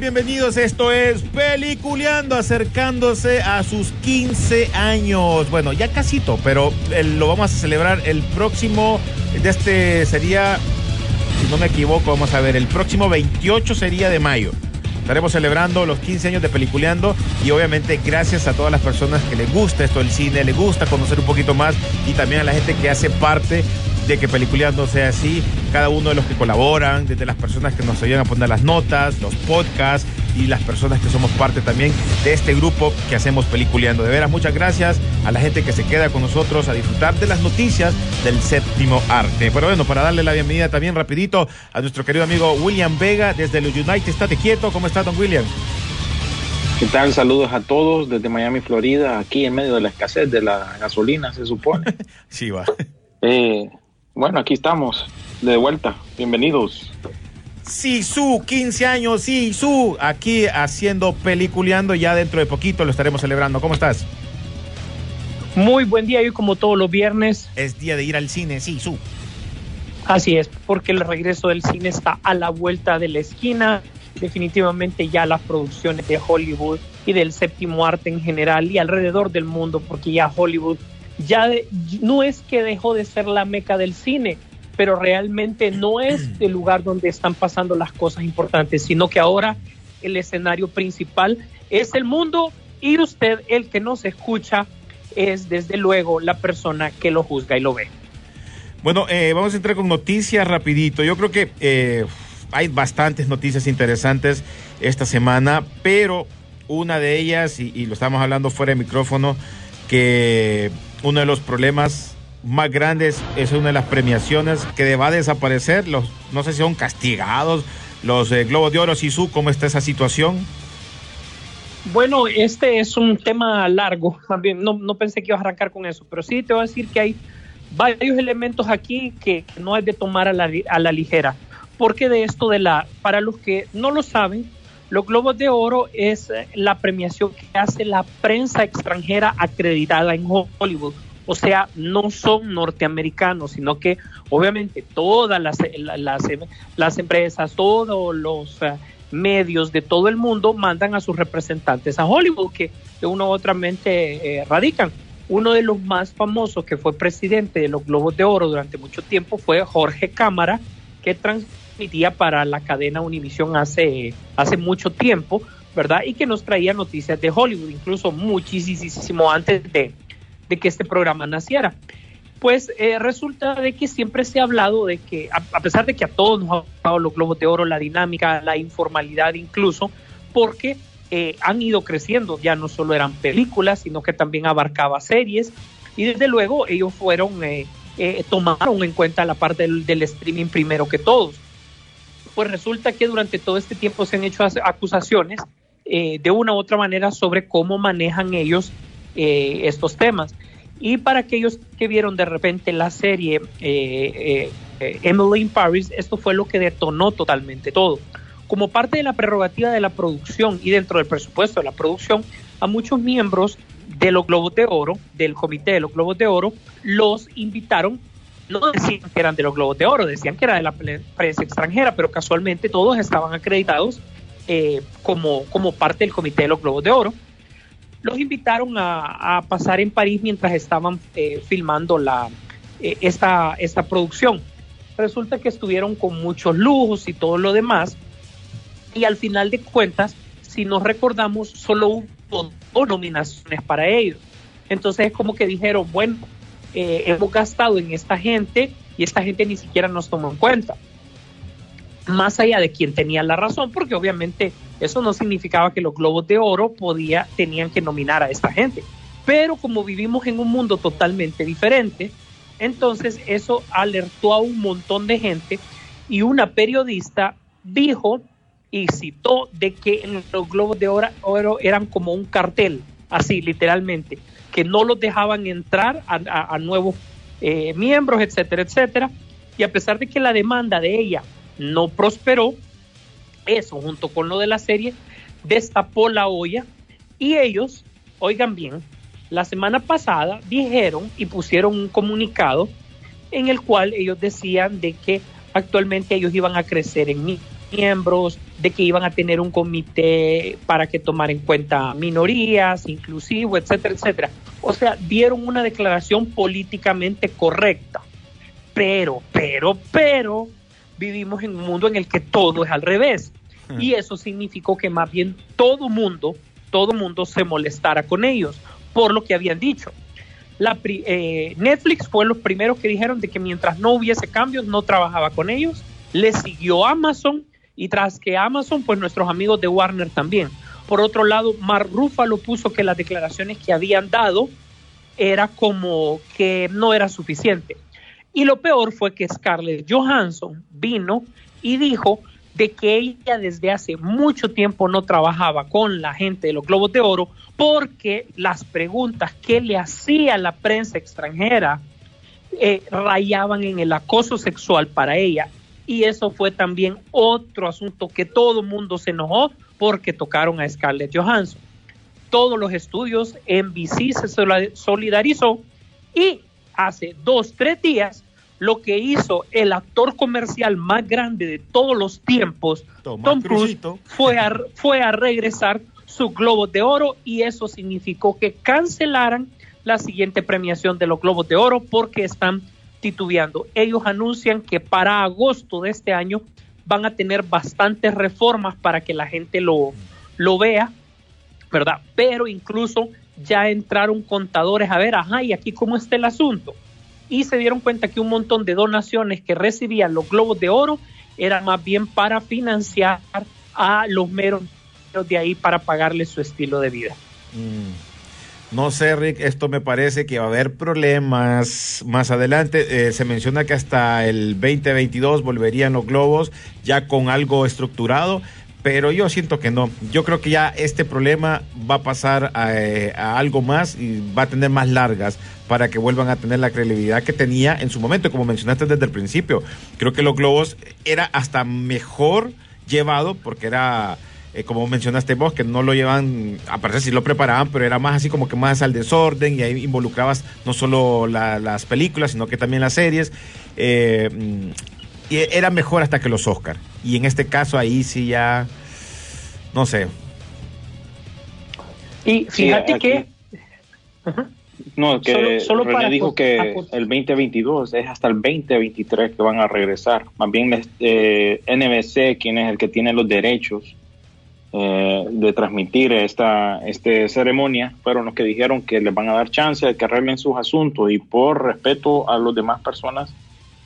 Bienvenidos. Esto es Peliculeando, acercándose a sus 15 años. Bueno, ya casito, pero lo vamos a celebrar el próximo, de este sería, si no me equivoco, vamos a ver, el próximo 28 sería de mayo. Estaremos celebrando los 15 años de Peliculeando y obviamente gracias a todas las personas que les gusta esto del cine, les gusta conocer un poquito más y también a la gente que hace parte de que Peliculeando sea así, cada uno de los que colaboran, desde las personas que nos ayudan a poner las notas, los podcasts y las personas que somos parte también de este grupo que hacemos Peliculeando. De veras, muchas gracias a la gente que se queda con nosotros a disfrutar de las noticias del séptimo arte. Pero bueno, para darle la bienvenida también rapidito a nuestro querido amigo William Vega desde los United. Estate quieto, ¿cómo está don William? ¿Qué tal? Saludos a todos desde Miami, Florida, aquí en medio de la escasez de la gasolina, se supone. Sí, va. Eh, bueno, aquí estamos, de vuelta. Bienvenidos. Sisu, 15 años, Sisu, aquí haciendo Peliculeando. Ya dentro de poquito lo estaremos celebrando. ¿Cómo estás? Muy buen día, hoy como todos los viernes, Es día de ir al cine, Sisu. así es, porque el regreso del cine está a la vuelta de la esquina. Definitivamente ya las producciones de Hollywood y del séptimo arte en general y alrededor del mundo, porque ya Hollywood ya de- no es que dejó de ser la meca del cine, pero realmente no es el lugar donde están pasando las cosas importantes, sino que ahora el escenario principal es el mundo y usted, el que nos escucha, es desde luego la persona que lo juzga y lo ve. Bueno, eh, vamos a entrar con noticias rapidito. Yo creo que eh, hay bastantes noticias interesantes esta semana, pero una de ellas, y, y lo estamos hablando fuera de micrófono, que uno de los problemas más grandes es una de las premiaciones que va a desaparecer. Los, no sé si son castigados los eh, Globos de Oro, Sisu, ¿cómo está esa situación? Bueno, este es un tema largo, también no, pensé que ibas a arrancar con eso, pero sí te voy a decir que hay varios elementos aquí que, no es de tomar a la, a la ligera. Porque de esto de la, para los que no lo saben, los Globos de Oro es eh, la premiación que hace la prensa extranjera acreditada en Hollywood. O sea, no son norteamericanos, sino que obviamente todas las, la- las, las empresas, todos los eh, medios de todo el mundo mandan a sus representantes a Hollywood, que de una u otra mente eh, radican. Uno de los más famosos que fue presidente de los Globos de Oro durante mucho tiempo fue Jorge Cámara, que transmitía para la cadena Univisión hace, hace mucho tiempo, ¿verdad? Y que nos traía noticias de Hollywood, incluso muchísimo antes de, de que este programa naciera. Pues eh, resulta de que siempre se ha hablado de que, a, a pesar de que a todos nos ha gustado los globos de oro, la dinámica, la informalidad incluso, porque eh, han ido creciendo, ya no solo eran películas, sino que también abarcaba series, y desde luego ellos fueron, eh, eh, tomaron en cuenta la parte del, del streaming primero que todos. Pues resulta que durante todo este tiempo se han hecho acusaciones eh, de una u otra manera sobre cómo manejan ellos eh, estos temas. Y para aquellos que vieron de repente la serie eh, eh, Emily in Paris, esto fue lo que detonó totalmente todo. Como parte de la prerrogativa de la producción y dentro del presupuesto de la producción, a muchos miembros de los Globos de Oro, del comité de los Globos de Oro, los invitaron no decían que eran de los Globos de Oro, decían que era de la prensa extranjera, pero casualmente todos estaban acreditados eh, como, como parte del Comité de los Globos de Oro. Los invitaron a, pasar en París mientras estaban eh, filmando la, eh, esta, esta producción. Resulta que estuvieron con muchos lujos y todo lo demás, y al final de cuentas, si nos recordamos, solo hubo dos nominaciones para ellos. Entonces es como que dijeron, bueno, eh, hemos gastado en esta gente y esta gente ni siquiera nos tomó en cuenta. Más allá de quien tenía la razón, porque obviamente eso no significaba que los globos de oro tenían que nominar a esta gente. Pero como vivimos en un mundo totalmente diferente, entonces eso alertó a un montón de gente y una periodista dijo y citó de que los globos de oro eran como un cartel, así literalmente, que no los dejaban entrar a, nuevos eh, miembros, etcétera, etcétera. Y a pesar de que la demanda de ella no prosperó, eso junto con lo de la serie destapó la olla y ellos, oigan bien, la semana pasada dijeron y pusieron un comunicado en el cual ellos decían de que actualmente ellos iban a crecer en miembros, de que iban a tener un comité para que tomar en cuenta minorías, inclusivo, etcétera, etcétera. O sea, dieron una declaración políticamente correcta. Pero, pero, pero, vivimos en un mundo en el que todo es al revés. Hmm. Y eso significó que más bien todo mundo, todo mundo se molestara con ellos por lo que habían dicho. La, eh, Netflix fue los primeros que dijeron de que mientras no hubiese cambios no trabajaba con ellos. Le siguió Amazon y tras que Amazon, pues nuestros amigos de Warner también. Por otro lado, Mark Ruffalo puso que las declaraciones que habían dado era como que no era suficiente. Y lo peor fue que Scarlett Johansson vino y dijo de que ella desde hace mucho tiempo no trabajaba con la gente de los Globos de Oro porque las preguntas que le hacía la prensa extranjera eh, rayaban en el acoso sexual para ella y eso fue también otro asunto que todo el mundo se enojó porque tocaron a Scarlett Johansson. Todos los estudios, NBC se solidarizó y hace dos, tres días lo que hizo el actor comercial más grande de todos los tiempos, Tom Cruise, fue a, fue a regresar su Globo de Oro y eso significó que cancelaran la siguiente premiación de los Globos de Oro porque están titubeando. Ellos anuncian que para agosto de este año van a tener bastantes reformas para que la gente lo, lo vea, ¿verdad? Pero incluso ya entraron contadores a ver, ajá, y aquí cómo está el asunto. Y se dieron cuenta que un montón de donaciones que recibían los globos de oro eran más bien para financiar a los meros de ahí para pagarles su estilo de vida. Mm. No sé, Rick, esto me parece que va a haber problemas más adelante. Eh, se menciona que hasta el 2022 volverían los globos ya con algo estructurado, pero yo siento que no. Yo creo que ya este problema va a pasar a, eh, a, algo más y va a tener más largas para que vuelvan a tener la credibilidad que tenía en su momento, como mencionaste desde el principio. Creo que los globos era hasta mejor llevado porque era eh, como mencionaste vos, que no lo llevan, aparte si lo preparaban, pero era más así como que más al desorden y ahí involucrabas no solo las películas, sino que también las series. Eh, y era mejor hasta que los Oscar. Y en este caso ahí sí ya, no sé. Y fíjate que... No, que solo, René dijo que el 2022 es hasta el 2023 que van a regresar. Más bien eh, NBC, quien es el que tiene los derechos eh, de transmitir esta este ceremonia fueron los que dijeron que les van a dar chance de que arreglen sus asuntos y por respeto a las demás personas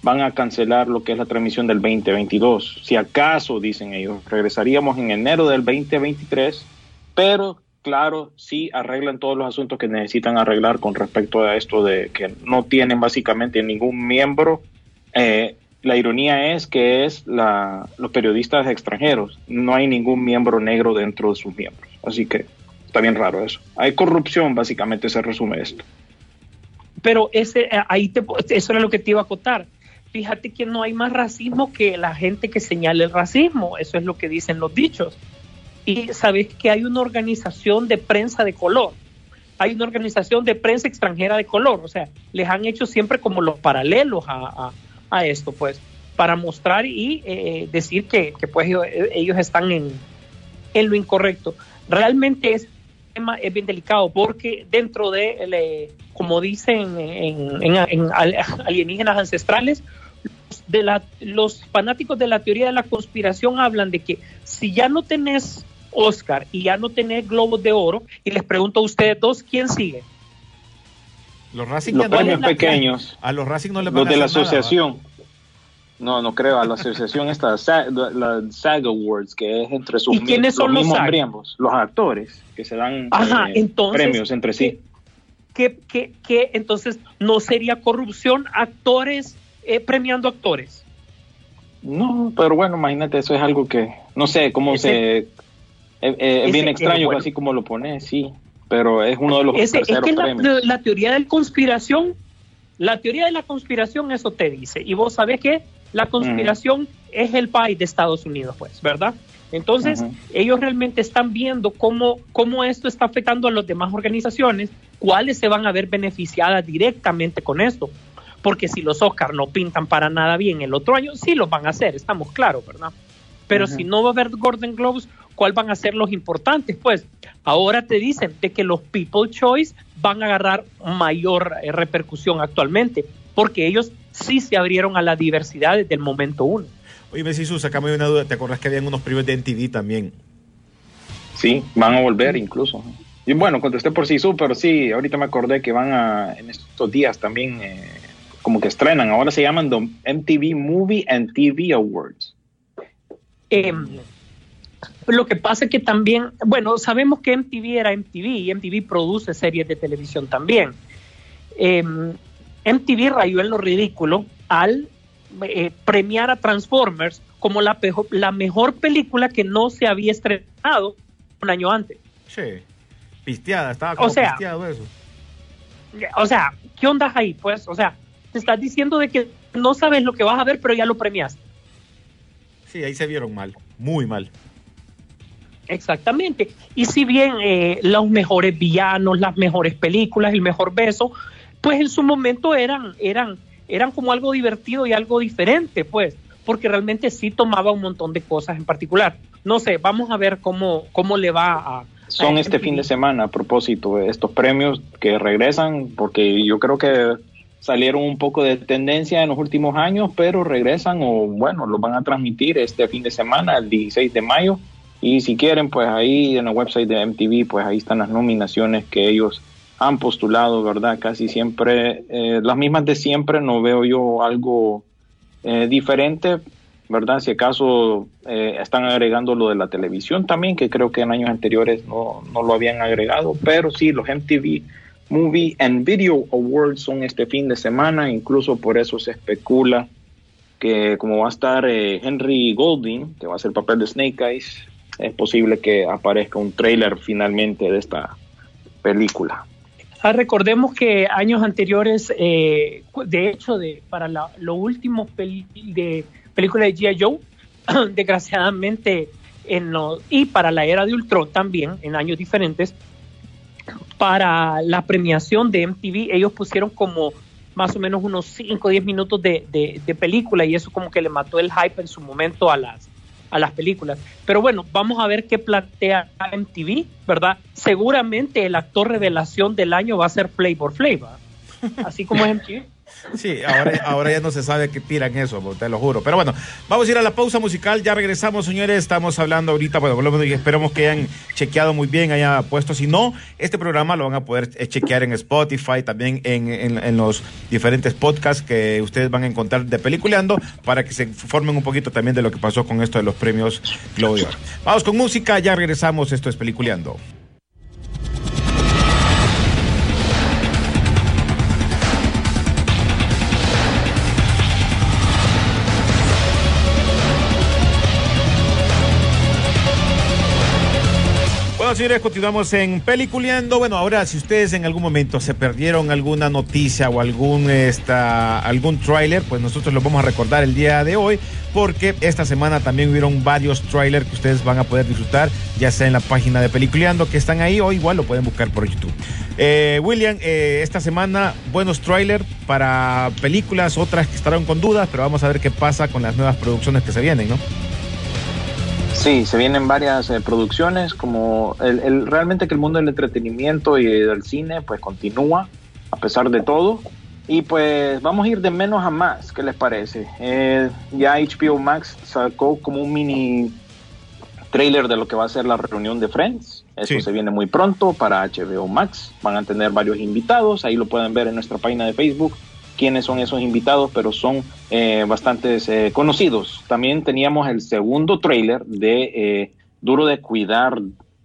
van a cancelar lo que es la transmisión del 2022. Si acaso, dicen ellos, regresaríamos en enero del 2023, pero claro, sí arreglan todos los asuntos que necesitan arreglar con respecto a esto de que no tienen básicamente ningún miembro eh, la ironía es que es la, los periodistas extranjeros. No hay ningún miembro negro dentro de sus miembros. Así que está bien raro eso. Hay corrupción, básicamente se resume esto. Pero ese, eh, ahí te, eso era lo que te iba a acotar. Fíjate que no hay más racismo que la gente que señala el racismo. Eso es lo que dicen los dichos. Y sabes que hay una organización de prensa de color hay una organización de prensa extranjera de color, o sea, les han hecho siempre como los paralelos a, esto, pues, para mostrar y eh, decir que, pues ellos, están en, en, lo incorrecto. Realmente es tema es bien delicado porque dentro de, como dicen en, en, alienígenas ancestrales, de la, los fanáticos de la teoría de la conspiración hablan de que si ya no tenés Oscar y ya no tenés globos de oro, y les pregunto a ustedes dos, ¿quién sigue? Los Racing los premios pequeños. A los Racing no les van Los de la asociación. no, no creo, a la asociación esta, la SAG Awards, que es entre sus ¿Y quiénes son los, mismos miembros, los actores, que se dan eh, premios entre sí. ¿qué, qué, entonces no sería corrupción actores eh, premiando actores? No, pero bueno, imagínate, eso es algo que, no sé cómo se es, bien extraño, así como lo pone, sí, pero es uno de los es que la, teoría de la conspiración, la teoría de la conspiración, eso te dice. Y vos sabés que la conspiración es el país de Estados Unidos, pues, ¿verdad? Entonces, ellos realmente están viendo cómo, cómo esto está afectando a las demás organizaciones, cuáles se van a ver beneficiadas directamente con esto. Porque si los Oscars no pintan para nada bien el otro año, sí los van a hacer, estamos claros, ¿verdad? Pero si no va a haber Golden Globes, ¿cuál van a ser los importantes? Pues ahora te dicen de que los People Choice van a agarrar mayor eh, repercusión actualmente, porque ellos sí se abrieron a la diversidad desde el momento uno. Oye, Messi, sacame una duda. ¿Te acuerdas que habían unos premios de MTV también? Sí, van a volver incluso. Y bueno, contesté por sí, pero sí, ahorita me acordé que van a, en estos días también, eh, como que estrenan. Ahora se llaman MTV Movie and TV Awards. Eh, lo que pasa es que también, bueno, sabemos que MTV era MTV y MTV produce series de televisión también. Eh, MTV rayó en lo ridículo al eh, premiar a Transformers como la, la mejor película que no se había estrenado un año antes. Sí, pisteada, estaba como o sea, pisteado eso. O sea, ¿qué onda ahí? Pues, o sea, te estás diciendo de que no sabes lo que vas a ver, pero ya lo premiaste. Sí, ahí se vieron mal, muy mal. Exactamente. Y si bien eh, los mejores villanos, las mejores películas, el mejor beso, pues en su momento eran, eran, eran como algo divertido y algo diferente, pues, porque realmente sí tomaba un montón de cosas en particular. No sé, vamos a ver cómo, cómo le va a... Son este fin de semana, a propósito, estos premios que regresan, porque yo creo que salieron un poco de tendencia en los últimos años, pero regresan o bueno, los van a transmitir este fin de semana, el 16 de mayo. Y si quieren, pues ahí en el website de MTV, pues ahí están las nominaciones que ellos han postulado, ¿verdad? Casi siempre, eh, las mismas de siempre, no veo yo algo eh, diferente, ¿verdad? Si acaso eh, están agregando lo de la televisión también, que creo que en años anteriores no, no lo habían agregado, pero sí, los MTV Movie and Video Awards son este fin de semana, incluso por eso se especula que como va a estar eh, Henry Golding, que va a el papel de Snake Eyes, es posible que aparezca un trailer finalmente de esta película. Ah, recordemos que años anteriores, eh, de hecho, de, para la, lo último de película de G.I. Joe, desgraciadamente, en y para la era de Ultron también, en años diferentes, para la premiación de MTV, ellos pusieron como más o menos unos 5 o 10 minutos de, película y eso como que le mató el hype en su momento a las, a las películas. Pero bueno, vamos a ver qué plantea MTV, ¿verdad? Seguramente el actor revelación del año va a ser Flavor Flavor, así como es MTV. Sí, ahora, ahora ya no se sabe qué tiran eso, te lo juro. Pero bueno, vamos a ir a la pausa musical. Ya regresamos, señores. Estamos hablando ahorita, bueno, y esperemos que hayan chequeado muy bien, hayan puesto. Si no, este programa lo van a poder eh, chequear en Spotify, también en, en, los diferentes podcasts que ustedes van a encontrar de Peliculeando para que se formen un poquito también de lo que pasó con esto de los premios Globo Vamos con música, ya regresamos. Esto es Peliculeando. Señores, continuamos en Peliculeando. Bueno, ahora, si ustedes en algún momento se perdieron alguna noticia o algún, esta, algún tráiler, pues nosotros lo vamos a recordar el día de hoy, porque esta semana también hubieron varios trailers que ustedes van a poder disfrutar, ya sea en la página de Peliculeando que están ahí o igual lo pueden buscar por YouTube. Eh, William, eh, esta semana buenos trailers para películas, otras que estarán con dudas, pero vamos a ver qué pasa con las nuevas producciones que se vienen, ¿no? Sí, se vienen varias eh, producciones, como el, realmente que el mundo del entretenimiento y del cine pues continúa a pesar de todo. Y pues vamos a ir de menos a más, ¿qué les parece? Eh, ya HBO Max sacó como un mini trailer de lo que va a ser la reunión de Friends. Eso se viene muy pronto para HBO Max. Van a tener varios invitados, ahí lo pueden ver en nuestra página de Facebook quiénes son esos invitados, pero son eh, bastantes eh, conocidos. También teníamos el segundo trailer de eh, Duro de Cuidar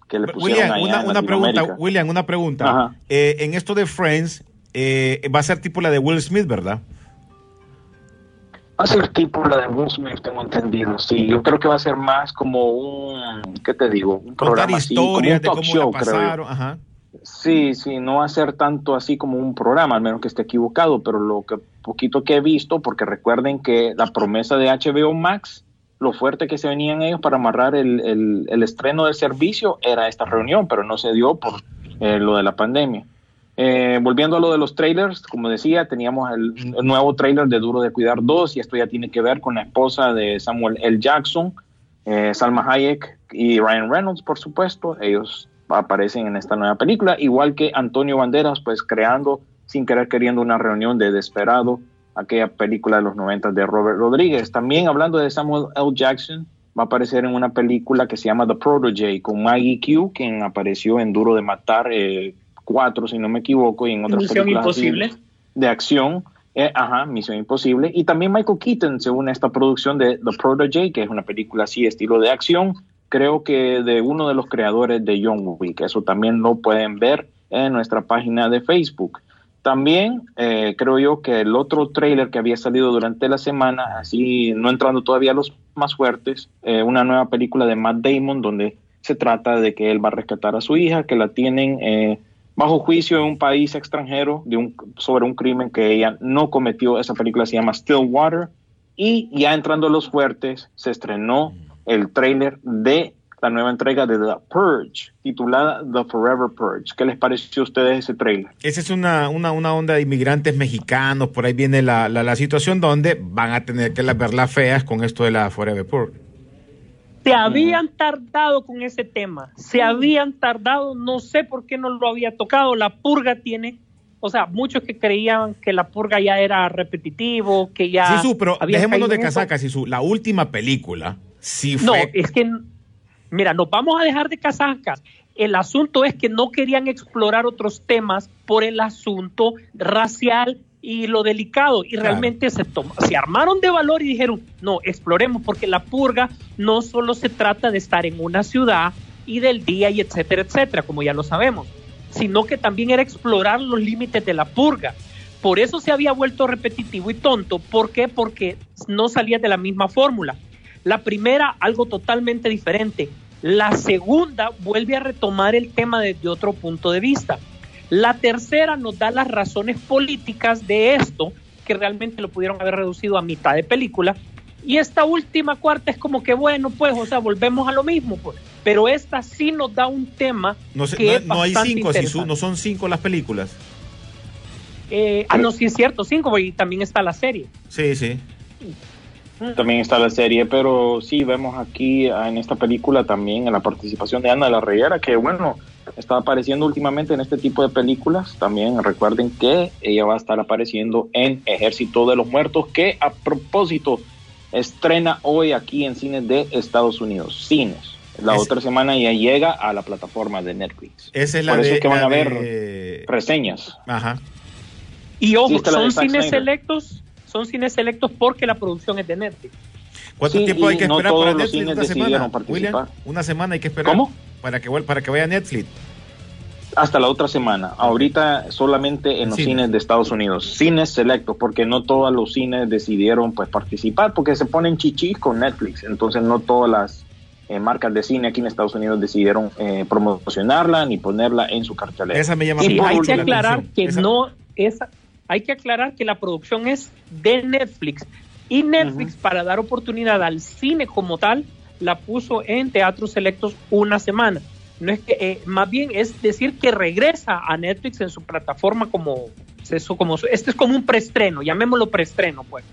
que le pusieron William, una, pregunta, William, una pregunta. en esto de Friends, va a ser tipo la de Will Smith, ¿verdad? Va a ser tipo la de Will Smith, tengo entendido. Sí, yo creo que va a ser más como un, ¿qué te digo? Un programa así, como un talk show, creo. Ajá. Sí, sí, no va a ser tanto así como un programa, al menos que esté equivocado, pero lo que poquito que he visto, porque recuerden que la promesa de HBO Max, lo fuerte que se venían ellos para amarrar el, el, estreno del servicio era esta reunión, pero no se dio por eh, lo de la pandemia. Eh, volviendo a lo de los trailers, como decía, teníamos el, nuevo trailer de Duro de Cuidar 2 y esto ya tiene que ver con la esposa de Samuel L. Jackson, eh, Salma Hayek y Ryan Reynolds, por supuesto. Ellos aparecen en esta nueva película, igual que Antonio Banderas, pues creando sin querer queriendo una reunión de Desperado, aquella película de los 90 de Robert Rodríguez. También hablando de Samuel L. Jackson, va a aparecer en una película que se llama The Protege con Maggie Q, quien apareció en Duro de Matar 4, eh, si no me equivoco, y en otras Misión Imposible. de acción. Eh, ajá, Misión Imposible. Y también Michael Keaton según esta producción de The Protege, que es una película así, estilo de acción, creo que de uno de los creadores de Young Week. Eso también lo pueden ver en nuestra página de Facebook. También eh, creo yo que el otro trailer que había salido durante la semana, así no entrando todavía a los más fuertes, eh, una nueva película de Matt Damon donde se trata de que él va a rescatar a su hija, que la tienen eh, bajo juicio en un país extranjero de un, sobre un crimen que ella no cometió. Esa película se llama Stillwater. Y ya entrando a los fuertes, se estrenó el trailer de la nueva entrega de The Purge, titulada The Forever Purge. ¿Qué les pareció a ustedes ese trailer? Esa es una, una, una onda de inmigrantes mexicanos, por ahí viene la, la, situación donde van a tener que verlas feas con esto de la Forever Purge. Se habían tardado con ese tema, se habían tardado, no sé por qué no lo había tocado, la purga tiene o sea, muchos que creían que la purga ya era repetitivo, que ya. Sí, pero dejémonos de casacas, su La última película no, es que, mira, nos vamos a dejar de casacas. El asunto es que no querían explorar otros temas por el asunto racial y lo delicado. Y realmente se, se armaron de valor y dijeron, no, exploremos, porque la purga no solo se trata de estar en una ciudad y del día y etcétera, etcétera, como ya lo sabemos, sino que también era explorar los límites de la purga. Por eso se había vuelto repetitivo y tonto. ¿Por qué? Porque no salía de la misma fórmula. La primera, algo totalmente diferente. La segunda vuelve a retomar el tema desde otro punto de vista. La tercera nos da las razones políticas de esto, que realmente lo pudieron haber reducido a mitad de película. Y esta última cuarta es como que, bueno, pues, o sea, volvemos a lo mismo. Pues. Pero esta sí nos da un tema no que no, hay cinco, no son cinco las películas. Eh, ah, no, sí es cierto, cinco, y también está la serie. Sí, sí. También está la serie, pero sí vemos aquí ah, en esta película también la participación de Ana de la Reyera, que bueno, está apareciendo últimamente en este tipo de películas. También recuerden que ella va a estar apareciendo en Ejército de los Muertos, que a propósito estrena hoy aquí en cines de Estados Unidos, cines. La otra semana ya llega a la plataforma de Netflix. Esa es la Por eso es que van a ver reseñas. Ajá. Y ojo, son cines selectos son cines selectos porque la producción es de Netflix. ¿Cuánto tiempo hay que esperar para Netflix? Una semana. William, una semana hay que esperar. ¿Cómo? Para que, para que vaya Netflix. Hasta la otra semana. Ahorita solamente en los cines de Estados Unidos. Cines selectos, porque no todos los cines decidieron pues participar, porque se ponen chichis con Netflix. Entonces no todas las eh, marcas de cine aquí en Estados Unidos decidieron eh, promocionarla ni ponerla en su cartelera. Esa me llama sí, hay que aclarar que no esa, hay que aclarar que la producción es de Netflix y Netflix para dar oportunidad al cine como tal la puso en teatros selectos una semana. No es que eh, más bien es decir que regresa a Netflix en su plataforma como eso como este es como un preestreno, llamémoslo preestreno pues.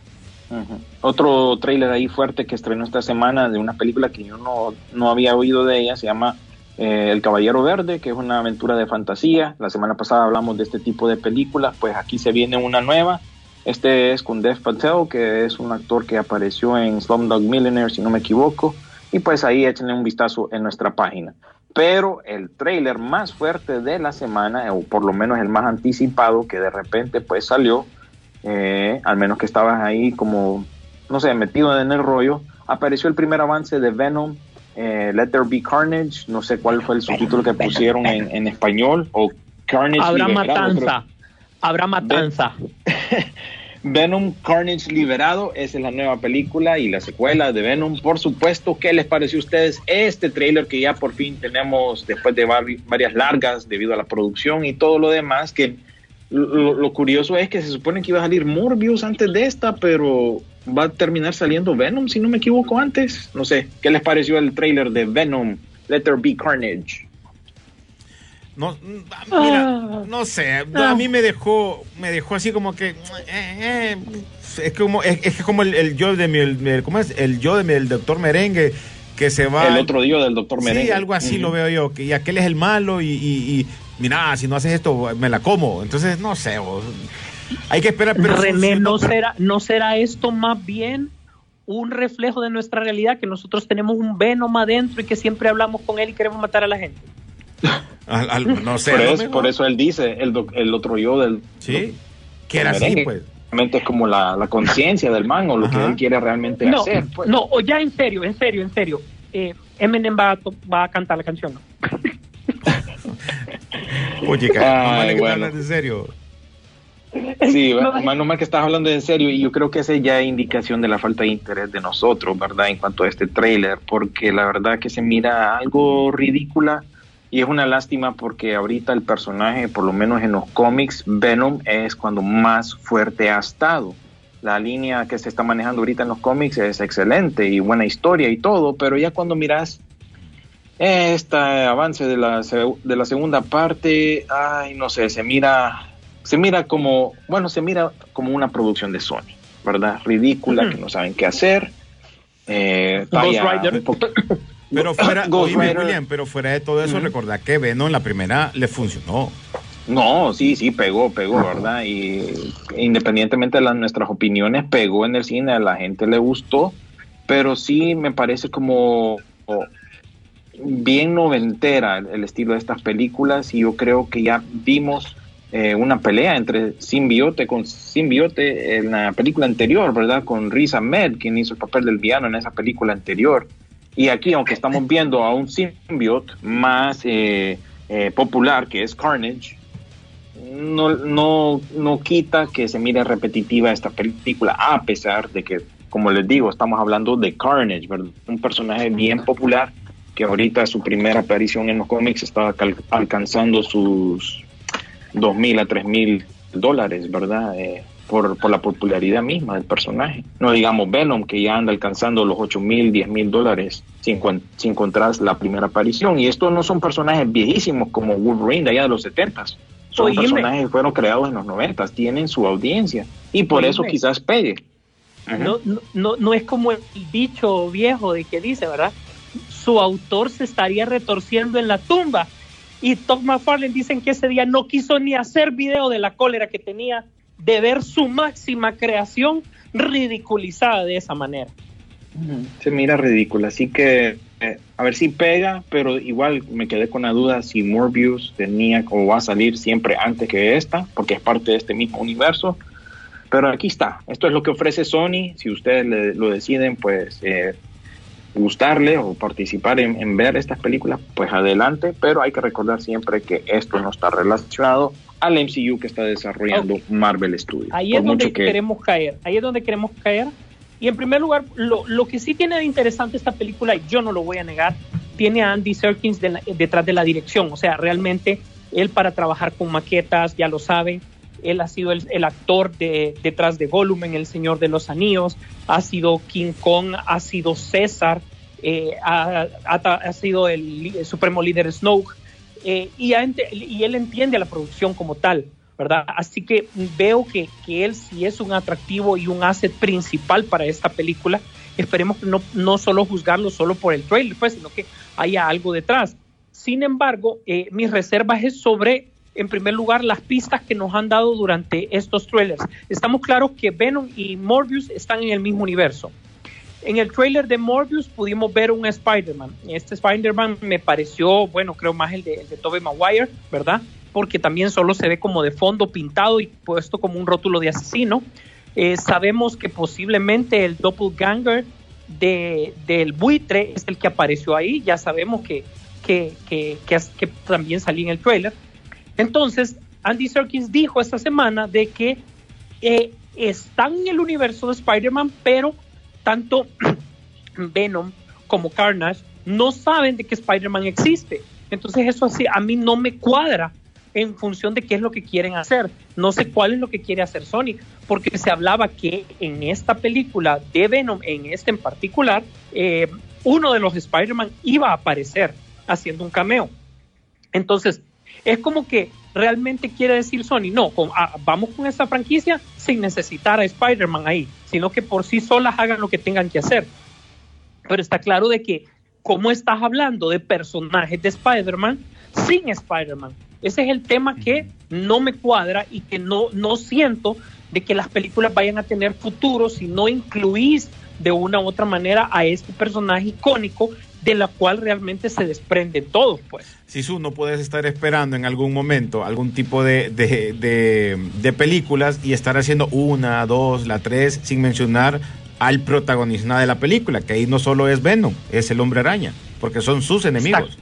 Otro tráiler ahí fuerte que estrenó esta semana de una película que yo no, no había oído de ella, se llama eh, El Caballero Verde, que es una aventura de fantasía. La semana pasada hablamos de este tipo de películas, pues aquí se viene una nueva. Este es con Dev Patel, que es un actor que apareció en Slumdog Millionaire, si no me equivoco. Y pues ahí échenle un vistazo en nuestra página. Pero el tráiler más fuerte de la semana, o por lo menos el más anticipado, que de repente pues salió, eh, al menos que estabas ahí como, no sé, metido en el rollo, apareció el primer avance de Venom, eh, Let There Be Carnage, no sé cuál fue el subtítulo que pusieron en, español, o Carnage. Habrá matanza, habrá matanza. Venom Carnage Liberado, esa es la nueva película y la secuela de Venom. Por supuesto, ¿qué les pareció a ustedes este trailer que ya por fin tenemos después de varias largas debido a la producción y todo lo demás? Que lo, curioso es que se supone que iba a salir Morbius antes de esta, pero va a terminar saliendo Venom, si no me equivoco, antes. No sé, ¿qué les pareció el trailer de Venom, Let There Be Carnage? No, mira, no sé, a mí me dejó, me dejó así como que, eh, eh, es como, es, como el, yo de mi, ¿cómo es? El yo de mi, el doctor merengue que se va. El otro yo del doctor merengue. Sí, algo así lo veo yo, que y aquel es el malo y mira, si no haces esto, me la como. Entonces, no sé, hay que esperar. Pero René, ¿no, será, ¿no será esto más bien un reflejo de nuestra realidad, que nosotros tenemos un Venom adentro y que siempre hablamos con él y queremos matar a la gente? no sé. Por eso, él dice, el, el otro yo del... Sí, que era así, pues realmente es como la, la conciencia del man o lo que él quiere realmente hacer. Pues. No, o ya en serio, en serio, en serio. Eh, Eminem va a, va a cantar la canción, ¿no? Oye, Ay, que bueno. en serio. Sí, no, más que estás hablando en serio y yo creo que esa ya es indicación de la falta de interés de nosotros, ¿verdad? En cuanto a este trailer, porque la verdad que se mira algo ridícula y es una lástima porque ahorita el personaje, por lo menos en los cómics, Venom es cuando más fuerte ha estado. La línea que se está manejando ahorita en los cómics es excelente y buena historia y todo, pero ya cuando miras este avance de la, de la segunda parte, ay, no sé, se mira, se mira como, bueno, se mira como una producción de Sony, ¿verdad? Ridícula, que no saben qué hacer. Eh, pero fuera, pero fuera de todo eso, recordad que Venom en la primera le funcionó. No, sí, sí, pegó, pegó, ¿verdad? Y independientemente de las, nuestras opiniones, pegó en el cine, a la gente le gustó, pero sí me parece como bien noventera el, estilo de estas películas y yo creo que ya vimos eh, una pelea entre simbiote con simbiote en la película anterior, ¿verdad? Con Riz Ahmed, quien hizo el papel del villano en esa película anterior. Y aquí, aunque estamos viendo a un simbiote más eh, eh, popular, que es Carnage, no, no, no quita que se mire repetitiva esta película, a pesar de que, como les digo, estamos hablando de Carnage, ¿verdad? Un personaje bien popular que ahorita su primera aparición en los cómics estaba alcanzando sus dos mil a tres mil dólares, ¿verdad? Eh, por, por, la popularidad misma del personaje. No digamos Venom, que ya anda alcanzando los ocho mil, diez mil dólares sin, sin la primera aparición. Y estos no son personajes viejísimos como Wolverine de allá de los setentas. Son personajes que fueron creados en los noventas, tienen su audiencia y por eso quizás pegue. No, no, no es como el bicho viejo de que dice, ¿verdad? su autor se estaría retorciendo en la tumba. Y Tom McFarlane dicen que ese día no quiso ni hacer video de la cólera que tenía de ver su máxima creación ridiculizada de esa manera. Se mira ridícula, así que eh, a ver si pega, pero igual me quedé con la duda si Morbius tenía o va a salir siempre antes que esta, porque es parte de este mismo universo. Pero aquí está, esto es lo que ofrece Sony, si ustedes lo deciden, pues eh, gustarle o participar en, ver estas películas, pues adelante, pero hay que recordar siempre que esto no está relacionado al MCU que está desarrollando Marvel Studios. Ahí es donde queremos caer, ahí es donde queremos caer Y en primer lugar, lo, lo, que sí tiene de interesante esta película, y yo no lo voy a negar, tiene a Andy Serkins detrás de la dirección. O sea, realmente él para trabajar con maquetas, ya lo saben, él ha sido el, actor de, detrás de Volumen, El Señor de los Anillos, ha sido King Kong, ha sido César, eh, ha, ha, sido el, supremo líder Snoke, eh, y, él entiende la producción como tal, ¿verdad? Así que veo que, que, él sí es un atractivo y un asset principal para esta película. Esperemos no, no solo juzgarlo solo por el trailer, pues, sino que haya algo detrás. Sin embargo, eh, mis reservas es sobre en primer lugar, las pistas que nos han dado durante estos trailers. Estamos claros que Venom y Morbius están en el mismo universo. En el trailer de Morbius pudimos ver un Spider-Man. Este Spider-Man me pareció, bueno, creo más el de, el de Tobey Maguire, ¿verdad? Porque también solo se ve como de fondo pintado y puesto como un rótulo de asesino. Eh, sabemos que posiblemente el doppelganger de, del buitre es el que apareció ahí. Ya sabemos que, que, que, también salía en el trailer. Entonces, Andy Serkis dijo esta semana de que eh, están en el universo de Spider-Man, pero tanto Venom como Carnage no saben de que Spider-Man existe. Entonces eso así a mí no me cuadra en función de qué es lo que quieren hacer. No sé cuál es lo que quiere hacer Sony, porque se hablaba que en esta película de Venom, en este en particular, eh, uno de los Spider-Man iba a aparecer haciendo un cameo. Entonces, es como que realmente quiere decir Sony, no, ah, vamos con esta franquicia sin necesitar a Spider-Man ahí, sino que por sí solas hagan lo que tengan que hacer. Pero está claro de que, ¿cómo estás hablando de personajes de Spider-Man sin Spider-Man? Ese es el tema que no me cuadra y que no, no siento de que las películas vayan a tener futuro si no incluís de una u otra manera a este personaje icónico de la cual realmente se desprende todo, pues. Si tú no puedes estar esperando en algún momento algún tipo de, de, de, películas y estar haciendo una, dos, la tres, sin mencionar al protagonista de la película, que ahí no solo es Venom, es el hombre araña, porque son sus enemigos.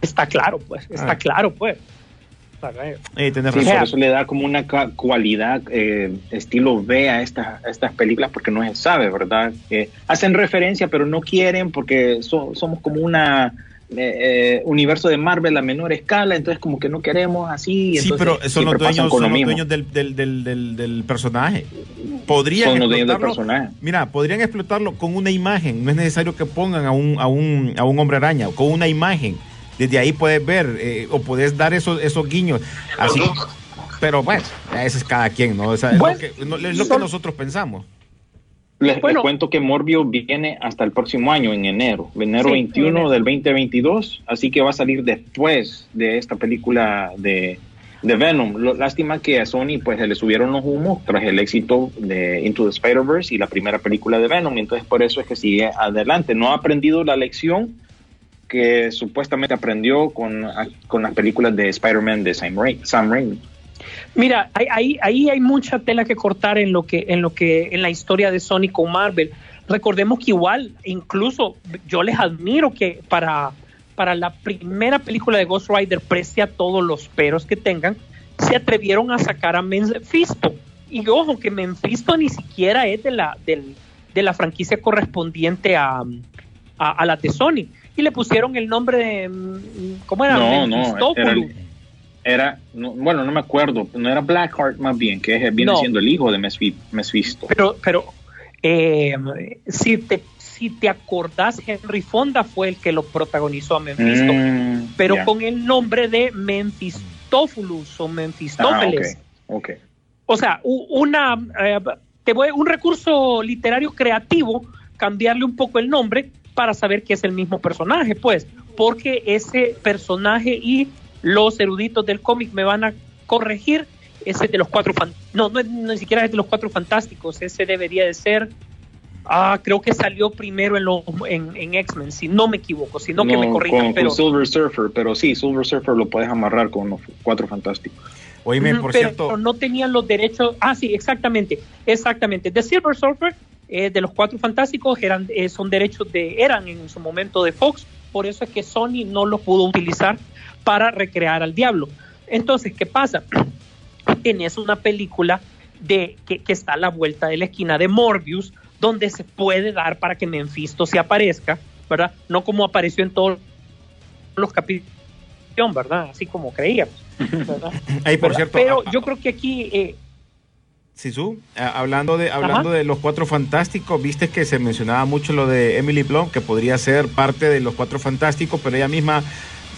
Está, claro, pues, está ah. claro, pues por eso le da como una cualidad eh, estilo B a estas, estas películas porque no se sabe, ¿verdad? hacen referencia pero no quieren porque somos como una... Eh, eh, universo de Marvel a menor escala, entonces como que no queremos así. Sí, pero son los dueños, son los dueños del, del, del, del, personaje. Podrían son los dueños del personaje. Mira, podrían explotarlo con una imagen. No es necesario que pongan a un, a un, a un hombre araña, con una imagen desde ahí puedes ver eh, o puedes dar esos, esos guiños. Así, pero bueno, ese es cada quien, ¿no? es, lo que, nosotros pensamos. Les, cuento que Morbio viene hasta el próximo año, en enero, enero 21 del 2022, así que va a salir después de esta película de, de Venom. lástima que a Sony pues se le subieron los humos tras el éxito de Into the Spider-Verse y la primera película de Venom, entonces por eso es que sigue adelante. No ha aprendido la lección que supuestamente aprendió con, con las películas de Spider-Man de Sam, Raimi. Mira, ahí, ahí hay mucha tela que cortar en lo que, en lo que, en la historia de Sony con Marvel. Recordemos que igual, incluso yo les admiro que para, para la primera película de Ghost Rider, preste a todos los peros que tengan, se atrevieron a sacar a Mephisto. Y ojo, que Mephisto ni siquiera es de la, de la franquicia correspondiente a, a, a la de Sony y le pusieron el nombre de. Mm, ¿Cómo era? No, no, era, bueno, no me acuerdo, no era Blackheart más bien, que viene siendo el hijo de Mephisto. Pero, pero eh, si, te, si te acordás, Henry Fonda fue el que lo protagonizó a Mephisto, mm, pero con el nombre de Memphistófulus o Memphistófeles. Ah, okay, O sea, una, eh, te voy, un recurso literario creativo, cambiarle un poco el nombre para saber que es el mismo personaje, pues, porque ese personaje y los eruditos del cómic me van a corregir, ese de los cuatro, no, no, ni siquiera es de los cuatro fantásticos, ese debería de ser, ah, creo que salió primero en, en, X-Men, si no me equivoco, si no, que me corrijan. pero, Silver Surfer, pero sí, Silver Surfer lo puedes amarrar con los cuatro fantásticos. Oíme, por cierto. no tenían los derechos. Ah, sí, exactamente. Exactamente. The Silver Surfer eh, de los cuatro fantásticos eran, eh, son derechos de, eran en su momento de Fox, por eso es que Sony no los pudo utilizar para recrear al diablo. Entonces, ¿qué pasa? Tienes una película de que, está a la vuelta de la esquina de Morbius, donde se puede dar para que Mephisto se aparezca, ¿verdad? No como apareció en todos los capítulos, ¿verdad? Así como creíamos. por cierto, Pero yo creo que aquí... Eh, Sisu, hablando de hablando de los cuatro fantásticos, viste que se mencionaba mucho lo de Emily Blunt, que podría ser parte de los cuatro fantásticos, pero ella misma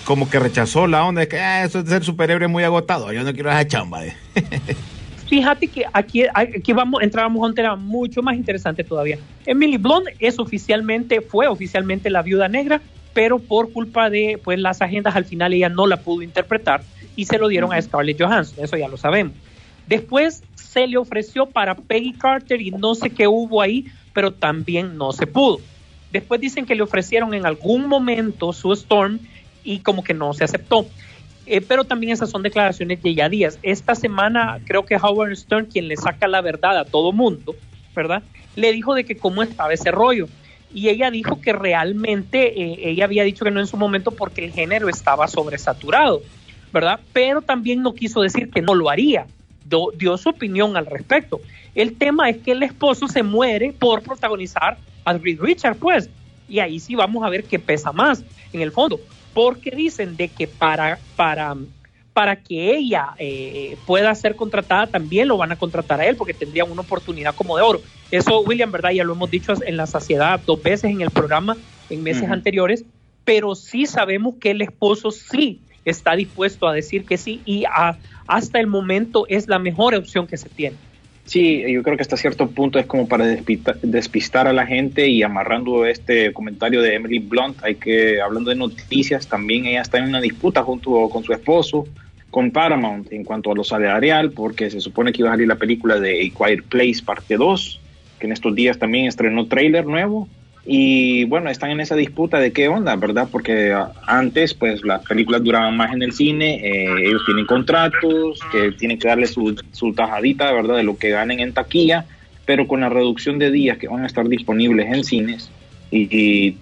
como que rechazó la onda de que ah, eso de ser superhéroe es muy agotado, yo no quiero esa chamba. Eh. Fíjate que aquí, aquí vamos, entrábamos a un tema mucho más interesante todavía. Emily Blunt es oficialmente, fue oficialmente la viuda negra, pero por culpa de pues las agendas al final ella no la pudo interpretar y se lo dieron a Scarlett Johansson, eso ya lo sabemos. Después se le ofreció para Peggy Carter y no sé qué hubo ahí, pero también no se pudo. Después dicen que le ofrecieron en algún momento su Storm y como que no se aceptó. Eh, pero también esas son declaraciones de ya días. Esta semana creo que Howard Stern, quien le saca la verdad a todo mundo, ¿verdad? Le dijo de que cómo estaba ese rollo. Y ella dijo que realmente eh, ella había dicho que no en su momento porque el género estaba sobresaturado, ¿verdad? Pero también no quiso decir que no lo haría. Dio su opinión al respecto. El tema es que el esposo se muere por protagonizar a Reed Richard, pues. Y ahí sí vamos a ver qué pesa más en el fondo porque dicen de que para, para, para que ella eh, pueda ser contratada también lo van a contratar a él porque tendrían una oportunidad como de oro. Eso, William, ¿verdad? Ya lo hemos dicho en la saciedad dos veces en el programa en meses anteriores, pero sí sabemos que el esposo sí está dispuesto a decir que sí y hasta el momento es la mejor opción que se tiene. Sí, yo creo que hasta cierto punto es como para despistar, a la gente y amarrando este comentario de Emily Blunt, hay que, hablando de noticias, también ella está en una disputa junto con su esposo, con Paramount, en cuanto a lo salarial, porque se supone que iba a salir la película de A Quiet Place parte 2, que en estos días también estrenó trailer nuevo, y bueno, están en esa disputa de qué onda, ¿verdad? Porque ah, antes, pues las películas duraban más en el cine, eh, ellos tienen contratos, que tienen que darle su, su tajadita, ¿verdad? De lo que ganen en taquilla, pero con la reducción de días que van a estar disponibles en cines y,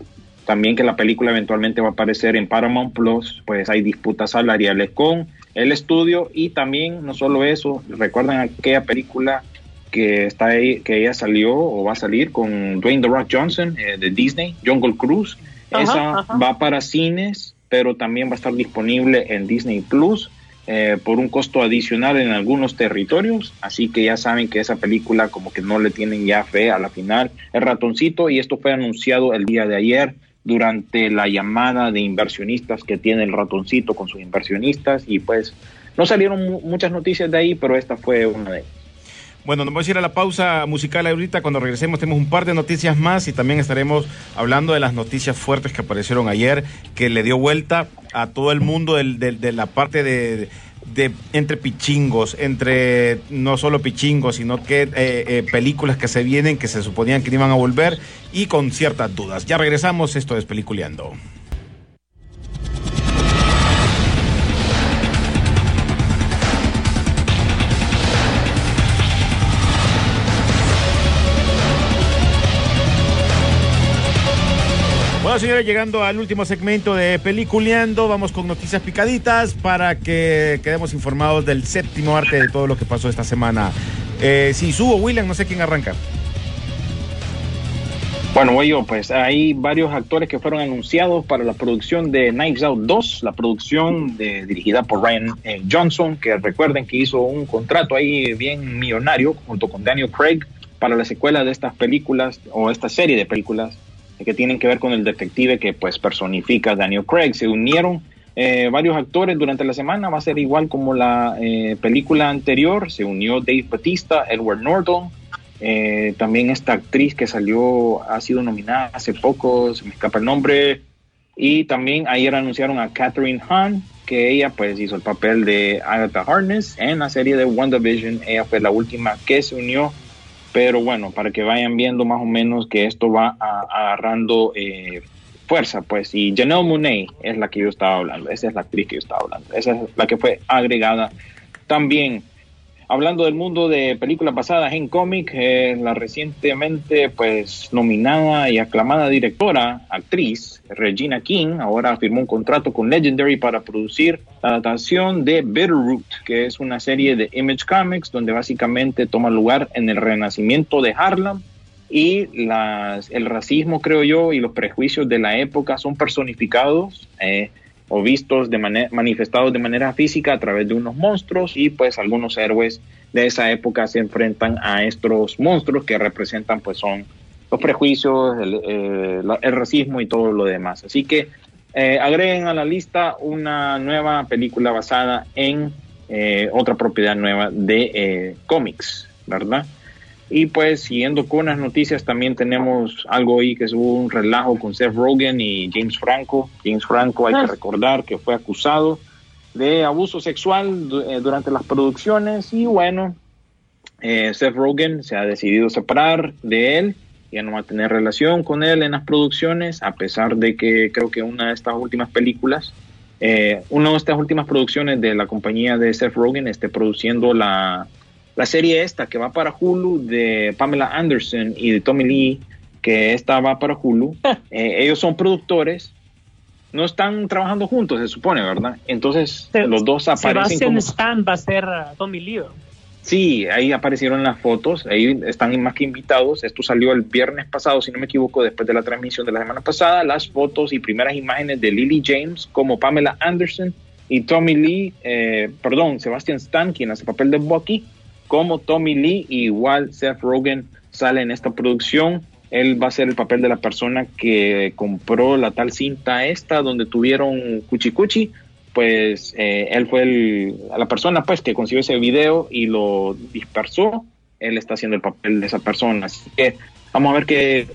también que la película eventualmente va a aparecer en Paramount Plus, pues hay disputas salariales con el estudio y también, no solo eso, recuerdan aquella película que está ahí, que ella salió o va a salir con Dwayne The Rock Johnson eh, de Disney, Jungle Cruise. Esa va para cines, pero también va a estar disponible en Disney Plus eh, por un costo adicional en algunos territorios. Así que ya saben que esa película como que no le tienen ya fe a la final. El ratoncito, y esto fue anunciado el día de ayer durante la llamada de inversionistas que tiene el ratoncito con sus inversionistas y pues no salieron muchas noticias de ahí, pero esta fue una de ellas. Bueno, nos vamos a ir a la pausa musical ahorita. Cuando regresemos tenemos un par de noticias más y también estaremos hablando de las noticias fuertes que aparecieron ayer, que le dio vuelta a todo el mundo de, la parte de, entre pichingos, entre no solo pichingos, sino que eh, eh, películas que se vienen, que se suponían que iban a volver y con ciertas dudas. Ya regresamos, esto es Peliculeando. Bueno, señores, llegando al último segmento de Peliculeando, vamos con noticias picaditas para que quedemos informados del séptimo arte de todo lo que pasó esta semana. Eh, si subo, William, no sé quién arranca. Bueno, yo, pues hay varios actores que fueron anunciados para la producción de Knives Out 2, la producción dirigida por Ryan eh, Johnson, que recuerden que hizo un contrato ahí bien millonario junto con Daniel Craig para la secuela de estas películas o esta serie de películas que tienen que ver con el detective que pues personifica Daniel Craig. Se unieron eh, varios actores durante la semana, va a ser igual como la eh, película anterior, se unió Dave Batista, Edward Norton, eh, también esta actriz que salió, ha sido nominada hace poco, se me escapa el nombre, y también ayer anunciaron a Catherine Hahn, que ella pues hizo el papel de Agatha Harness en la serie de WandaVision, ella fue la última que se unió pero bueno, para que vayan viendo más o menos que esto va agarrando eh, fuerza, pues, y Janelle Monet es la que yo estaba hablando, esa es la actriz que yo estaba hablando, esa es la que fue agregada también. Hablando del mundo de películas basadas en cómic, eh, la recientemente pues nominada y aclamada directora, actriz Regina King, ahora firmó un contrato con Legendary para producir la adaptación de Bitterroot, que es una serie de Image Comics donde básicamente toma lugar en el renacimiento de Harlem y las, el racismo, creo yo, y los prejuicios de la época son personificados. Eh, o vistos de manera, manifestados de manera física a través de unos monstruos y pues algunos héroes de esa época se enfrentan a estos monstruos que representan pues son los prejuicios, el, eh, racismo y todo lo demás. Así que eh, agreguen a la lista una nueva película basada en eh, otra propiedad nueva de cómics, ¿verdad? Y pues siguiendo con las noticias, también tenemos algo ahí que es un relajo con Seth Rogen y James Franco. James Franco hay que ah. recordar que fue acusado de abuso sexual eh, durante las producciones y bueno, eh, Seth Rogen se ha decidido separar de él, ya no va a tener relación con él en las producciones, a pesar de que creo que una de estas últimas películas, eh, una de estas últimas producciones de la compañía de Seth Rogen esté produciendo la la serie esta que va para Hulu de Pamela Anderson y de Tommy Lee, que esta va para Hulu, eh, ellos son productores, no están trabajando juntos, se supone, ¿verdad? Entonces los dos aparecen Sebastian Stan va a ser uh, Tommy Lee. Sí, ahí aparecieron las fotos, ahí están más que invitados. Esto salió el viernes pasado, si no me equivoco, después de la transmisión de la semana pasada. Las fotos y primeras imágenes de Lily James como Pamela Anderson y Tommy Lee, eh, perdón, Sebastian Stan, quien hace el papel de Bucky, como Tommy Lee, igual Seth Rogen sale en esta producción. Él va a ser el papel de la persona que compró la tal cinta esta donde tuvieron cuchi cuchi. Pues eh, él fue la persona pues que consiguió ese video y lo dispersó. Él está haciendo el papel de esa persona. Así que vamos a ver qué,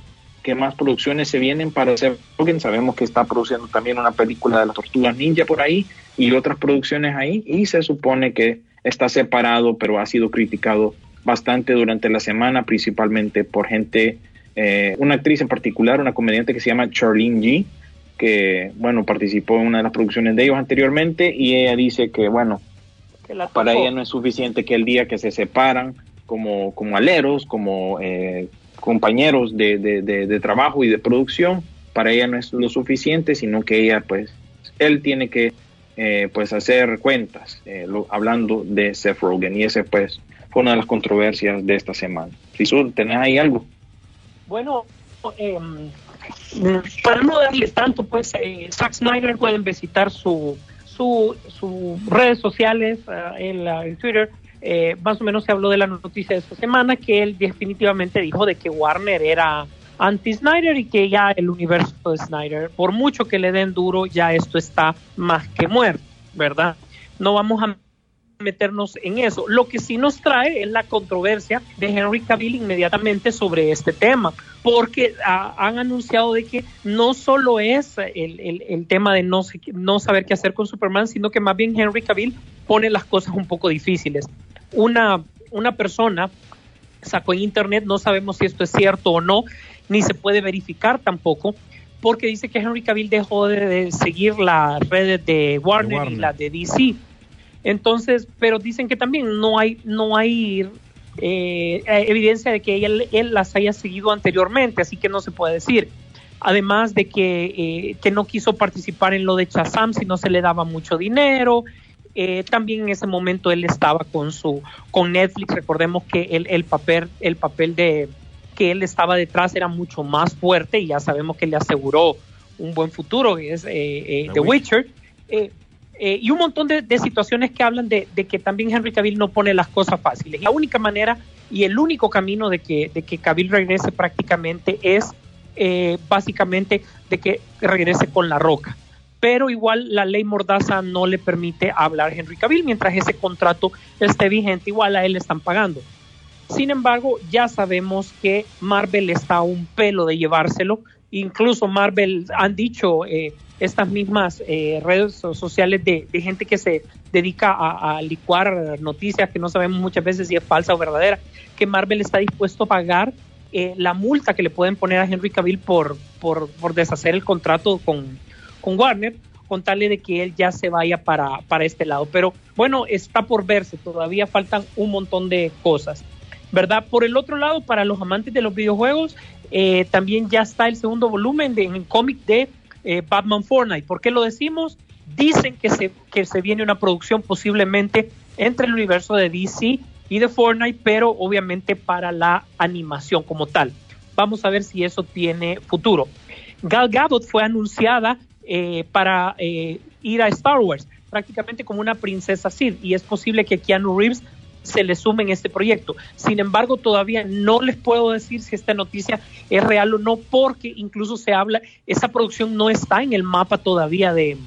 qué más producciones se vienen para Seth Rogen. Sabemos que está produciendo también una película de las tortugas ninja por ahí y otras producciones ahí. Y se supone que está separado, pero ha sido criticado bastante durante la semana, principalmente por gente, eh, una actriz en particular, una comediante que se llama Charlene G, que, bueno, participó en una de las producciones de ellos anteriormente y ella dice que, bueno, para ella no es suficiente que el día que se separan como, como aleros, como eh, compañeros de, de, trabajo y de producción, para ella no es lo suficiente, sino que ella, pues, él tiene que eh, pues hacer cuentas, eh, hablando de Seth Rogen. Y ese pues fue una de las controversias de esta semana. Jesús, ¿tenés ahí algo? Bueno, em, para no darle tanto, pues eh, Zack Snyder pueden visitar su, su, sus redes sociales en, en, Twitter. más o menos se habló de la noticia de esta semana que él definitivamente dijo de que Warner era anti-Snyder y que ya el universo de Snyder, por mucho que le den duro, ya esto está más que muerto, ¿verdad? No vamos a meternos en eso. Lo que sí nos trae es la controversia de Henry Cavill inmediatamente sobre este tema, porque han anunciado de que no solo es el, tema de no, no saber qué hacer con Superman, sino que más bien Henry Cavill pone las cosas un poco difíciles. Una, una persona sacó en internet, no sabemos si esto es cierto o no, ni se puede verificar tampoco, porque dice que Henry Cavill dejó de, seguir las redes de Warner, y las de DC. Entonces, pero dicen que también no hay, no hay eh, evidencia de que él, las haya seguido anteriormente, así que no se puede decir. Además de que, eh, que no quiso participar en lo de Chazam si no se le daba mucho dinero. Eh, también en ese momento él estaba con su con Netflix. Recordemos que el, el papel el papel de, que él estaba detrás era mucho más fuerte y ya sabemos que le aseguró un buen futuro, es eh, eh, The Witcher. Eh, y un montón de, situaciones que hablan de, que también Henry Cavill no pone las cosas fáciles. La única manera y el único camino de que, de que Cavill regrese prácticamente es básicamente de que regrese con la roca. Pero igual la ley Mordaza no le permite hablar a Henry Cavill mientras ese contrato esté vigente, igual a él le están pagando. Sin embargo, ya sabemos que Marvel está a un pelo de llevárselo. Incluso Marvel han dicho eh, estas mismas eh, redes sociales de, gente que se dedica a, licuar noticias que no sabemos muchas veces si es falsa o verdadera, que Marvel está dispuesto a pagar eh, la multa que le pueden poner a Henry Cavill por, por, deshacer el contrato con, con Warner contarle de que él ya se vaya para, para este lado. Pero bueno, está por verse, todavía faltan un montón de cosas. ¿Verdad? Por el otro lado, para los amantes de los videojuegos, eh, también ya está el segundo volumen de, en cómic de eh, Batman Fortnite. ¿Por qué lo decimos? Dicen que se, que se viene una producción posiblemente entre el universo de DC y de Fortnite, pero obviamente para la animación como tal. Vamos a ver si eso tiene futuro. Gal Gadot fue anunciada eh, para eh, ir a Star Wars, prácticamente como una princesa Sith, y es posible que Keanu Reeves se le sume en este proyecto. Sin embargo, todavía no les puedo decir si esta noticia es real o no, porque incluso se habla, esa producción no está en el mapa todavía de,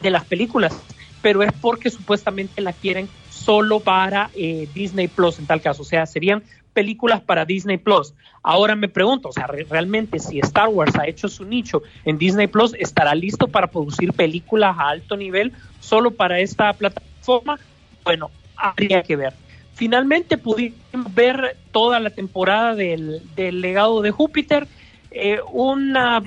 de las películas, pero es porque supuestamente la quieren solo para eh, Disney Plus en tal caso, o sea, serían películas para Disney Plus. Ahora me pregunto, o sea, realmente si Star Wars ha hecho su nicho en Disney Plus, ¿estará listo para producir películas a alto nivel solo para esta plataforma? Bueno, habría que ver. Finalmente pudimos ver toda la temporada del, legado de Júpiter. Eh, una,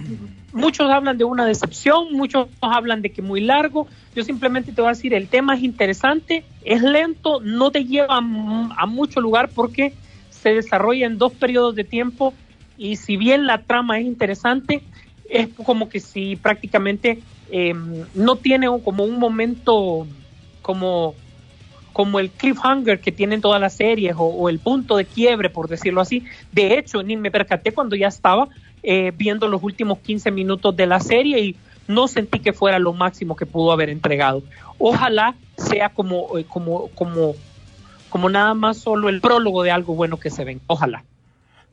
muchos hablan de una decepción, muchos hablan de que muy largo. Yo simplemente te voy a decir, el tema es interesante, es lento, no te lleva a mucho lugar porque se desarrolla en dos periodos de tiempo y si bien la trama es interesante, es como que si prácticamente em, no tiene como un momento como, como el cliffhanger que tienen todas las series o, el punto de quiebre, por decirlo así. De hecho, ni me percaté cuando ya estaba eh, viendo los últimos 15 minutos de la serie y no sentí que fuera lo máximo que pudo haber entregado. Ojalá sea como, eh, como, como como nada más solo el prólogo de algo bueno que se ven. Ojalá.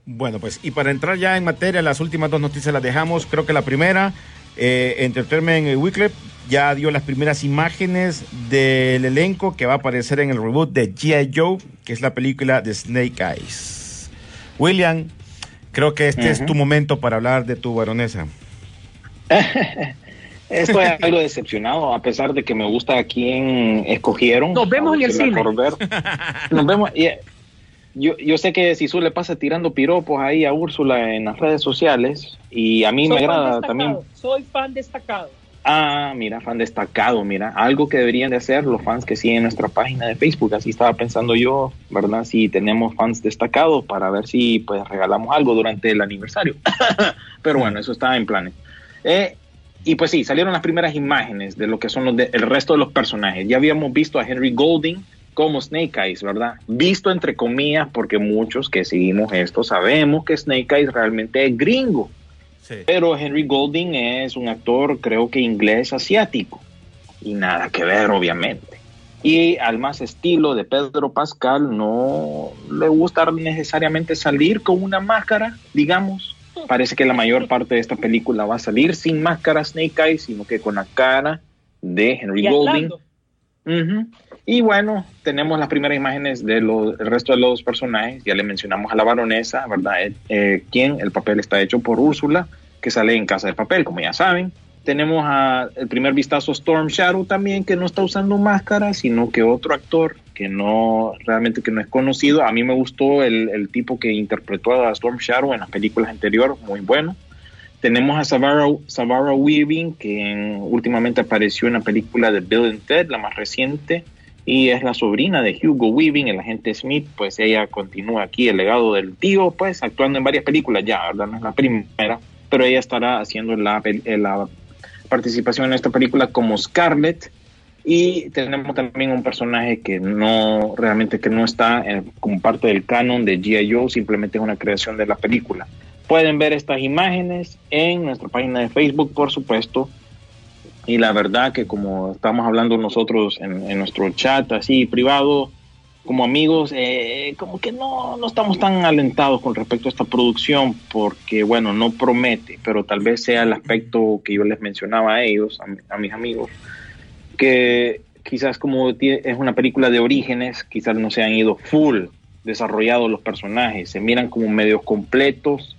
Bueno, pues y para entrar ya en materia, las últimas dos noticias las dejamos. Creo que la primera, eh, Entertainment Weekly ya dio las primeras imágenes del elenco que va a aparecer en el reboot de G.I. Joe, que es la película de Snake Eyes. William, creo que este es tu momento para hablar de tu baronesa. Estoy algo decepcionado, a pesar de que me gusta a quién escogieron. Nos vemos en el cine. Nos vemos. Eh, yo, yo sé que Sisu le pasa tirando piropos ahí a Úrsula en las redes sociales y a mí me agrada también. Soy fan destacado. Ah, mira, fan destacado, mira, algo que deberían de hacer los fans que siguen nuestra página de Facebook, así estaba pensando yo, ¿verdad? Si tenemos fans destacados para ver si pues regalamos algo durante el aniversario. Pero bueno, eso está en planes. Eh, y pues sí, salieron las primeras imágenes de lo que son los el resto de los personajes. Ya habíamos visto a Henry Golding como Snake Eyes, ¿verdad? Visto entre comillas, porque muchos que seguimos esto sabemos que Snake Eyes realmente es gringo. Pero Henry Golding es un actor, creo que inglés asiático. Y nada que ver, obviamente. Y al más estilo de Pedro Pascal, no le gusta necesariamente salir con una máscara, digamos Parece que la mayor parte de esta película va a salir sin máscara Snake Eyes, sino que con la cara de Henry Golding. Y bueno, tenemos las primeras imágenes del resto de los personajes. Ya le mencionamos a la baronesa, ¿verdad? Eh, eh, el papel está hecho por Úrsula, que sale en Casa de Papel, como ya saben. Tenemos a el primer vistazo Storm Shadow también, que no está usando máscara, sino que otro actor que no, realmente que no es conocido. A mí me gustó el, tipo que interpretó a Storm Shadow en las películas anteriores, muy bueno. Tenemos a Savara, Weaving, que últimamente apareció en la película de Bill and Ted, la más reciente, y es la sobrina de Hugo Weaving, el agente Smith, pues ella continúa aquí el legado del tío, pues actuando en varias películas ya, ¿verdad? No es la primera, pero ella estará haciendo la, la participación en esta película como Scarlett, y tenemos también un personaje que no, realmente que no está como parte del canon de G.I. Joe, simplemente es una creación de la película. Pueden ver estas imágenes en nuestra página de Facebook, por supuesto. Y la verdad que como estamos hablando nosotros en, nuestro chat así privado, como amigos, eh, como que no, no estamos tan alentados con respecto a esta producción porque, bueno, no promete, pero tal vez sea el aspecto que yo les mencionaba a ellos, a mis amigos, que quizás como es una película de orígenes, quizás no se han ido full desarrollados los personajes, se miran como medios completos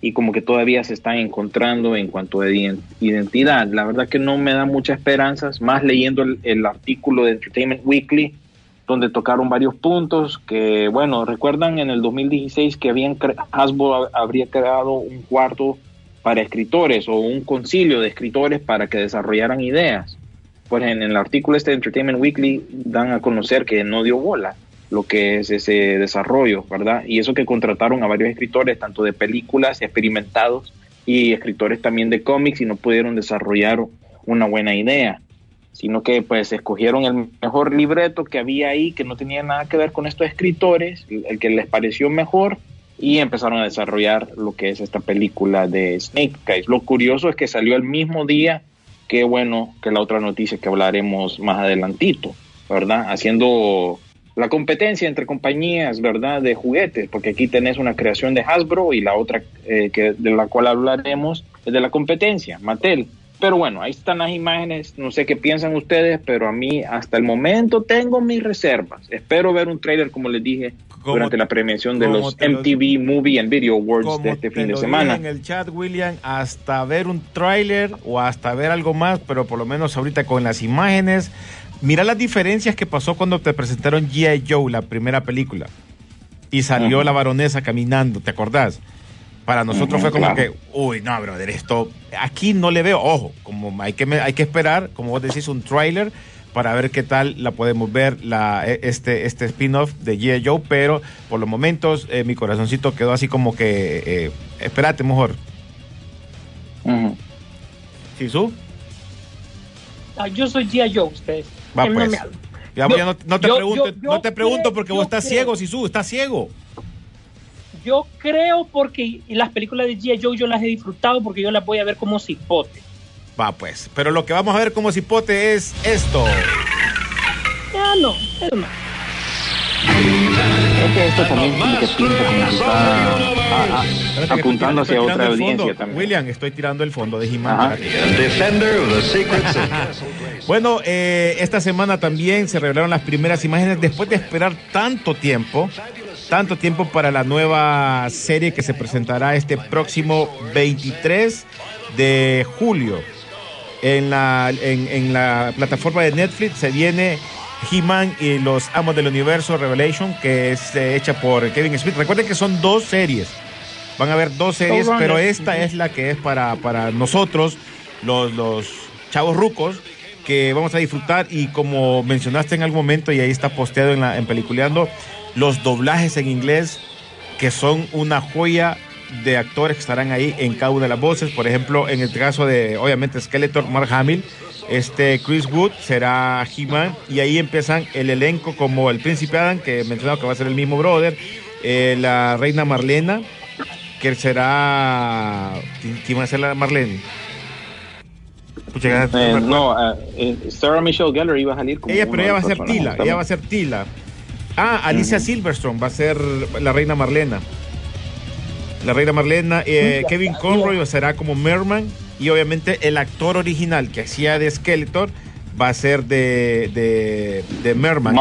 y como que todavía se están encontrando en cuanto a identidad. La verdad que no me da muchas esperanzas, más leyendo el, artículo de Entertainment Weekly, donde tocaron varios puntos que, bueno, recuerdan en el 2016 que habían Hasbro habría creado un cuarto para escritores o un concilio de escritores para que desarrollaran ideas. Pues en el artículo este de Entertainment Weekly dan a conocer que no dio bola lo que es ese desarrollo, ¿verdad? Y eso que contrataron a varios escritores, tanto de películas, experimentados, y escritores también de cómics, y no pudieron desarrollar una buena idea, sino que pues escogieron el mejor libreto que había ahí, que no tenía nada que ver con estos escritores, el que les pareció mejor, y empezaron a desarrollar lo que es esta película de Snake Eyes. Lo curioso es que salió el mismo día que, bueno, que la otra noticia que hablaremos más adelantito, ¿verdad? Haciendo la competencia entre compañías, ¿verdad? De juguetes, porque aquí tenés una creación de Hasbro y la otra eh, que, de la cual hablaremos es de la competencia, Mattel. Pero bueno, ahí están las imágenes, no sé qué piensan ustedes, pero a mí hasta el momento tengo mis reservas. Espero ver un trailer, como les dije, durante la premiación de los MTV Movie and Video Awards de este fin de semana. En el chat, William, hasta ver un trailer o hasta ver algo más, pero por lo menos ahorita con las imágenes Mira las diferencias que pasó cuando te presentaron G.I. Joe, la primera película. Y salió la baronesa caminando, ¿te acordás? Para nosotros fue como que, uy, no, brother, esto aquí no le veo, ojo, como hay que, hay que esperar, como vos decís, un tráiler para ver qué tal la podemos ver la, e, este, este spin-off de G.I. Joe, pero por los momentos eh, mi corazoncito quedó así como que, eh, espérate mejor. Uh yo soy G.I. Joe, ustedes. Va, pues. Ya, no, no, te pregunto, no te pregunto porque vos estás ciego, Sisu, estás ciego. Yo creo porque las películas de G.I. Joe yo las he disfrutado porque yo las voy a ver como cipote. Va, pues. Pero lo que vamos a ver como cipote es esto. Ya no, eso no esto también tiene que está apuntando hacia otra audiencia también. William, estoy tirando el fondo de bueno, eh, esta semana también se revelaron las primeras imágenes después de esperar tanto tiempo, tanto tiempo para la nueva serie que se presentará este próximo 23 de julio. En la, en, en la plataforma de Netflix se viene He-Man y los Amos del Universo Revelation, que es eh, hecha por Kevin Smith. Recuerden que son dos series. Van a haber dos series, pero esta es la que es para, para nosotros, los, los chavos rucos, que vamos a disfrutar. Y como mencionaste en algún momento, y ahí está posteado en, la, en Peliculeando, los doblajes en inglés, que son una joya de actores que estarán ahí en cada una de las voces. Por ejemplo, en el caso de, obviamente, Skeletor, Mark Hamill este Chris Wood será He-Man y ahí empiezan el elenco como el Príncipe Adam, que he mencionado que va a ser el mismo brother, eh, la Reina Marlena, que será... ¿Quién va a ser la Marlene? Eh, no, eh, Sarah Michelle Gellar iba a salir como Ella, pero ella va a ser Tila, ella va a ser Tila. Ah, Alicia Silverstone va a ser la Reina Marlena. La Reina Marlena, Kevin Conroy será como Merman y obviamente el actor original que hacía de Skeletor va a ser de, de, de Merman.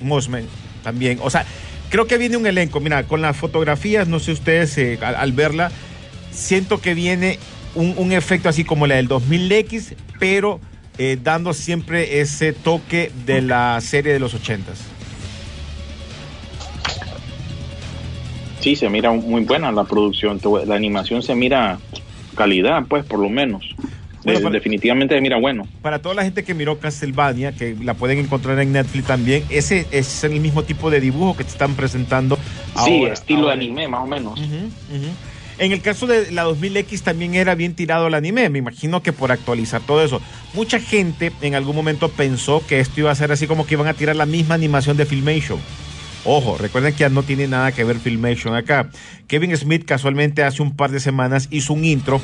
Mossman. también. O sea, creo que viene un elenco. Mira, con las fotografías, no sé ustedes eh, al, verla, siento que viene un, efecto así como la del 2000X, pero eh, dando siempre ese toque de la serie de los 80s. Sí, se mira muy buena la producción. La animación se mira calidad, pues, por lo menos. definitivamente mira bueno. Para toda la gente que miró Castlevania, que la pueden encontrar en Netflix también, ese es el mismo tipo de dibujo que te están presentando. Sí, estilo de anime, más o menos. En el caso de la 2000X también era bien tirado el anime, me imagino que por actualizar todo eso. Mucha gente en algún momento pensó que esto iba a ser así como que iban a tirar la misma animación de Filmation. Ojo, recuerden que ya no tiene nada que ver Filmation acá. Kevin Smith casualmente hace un par de semanas hizo un intro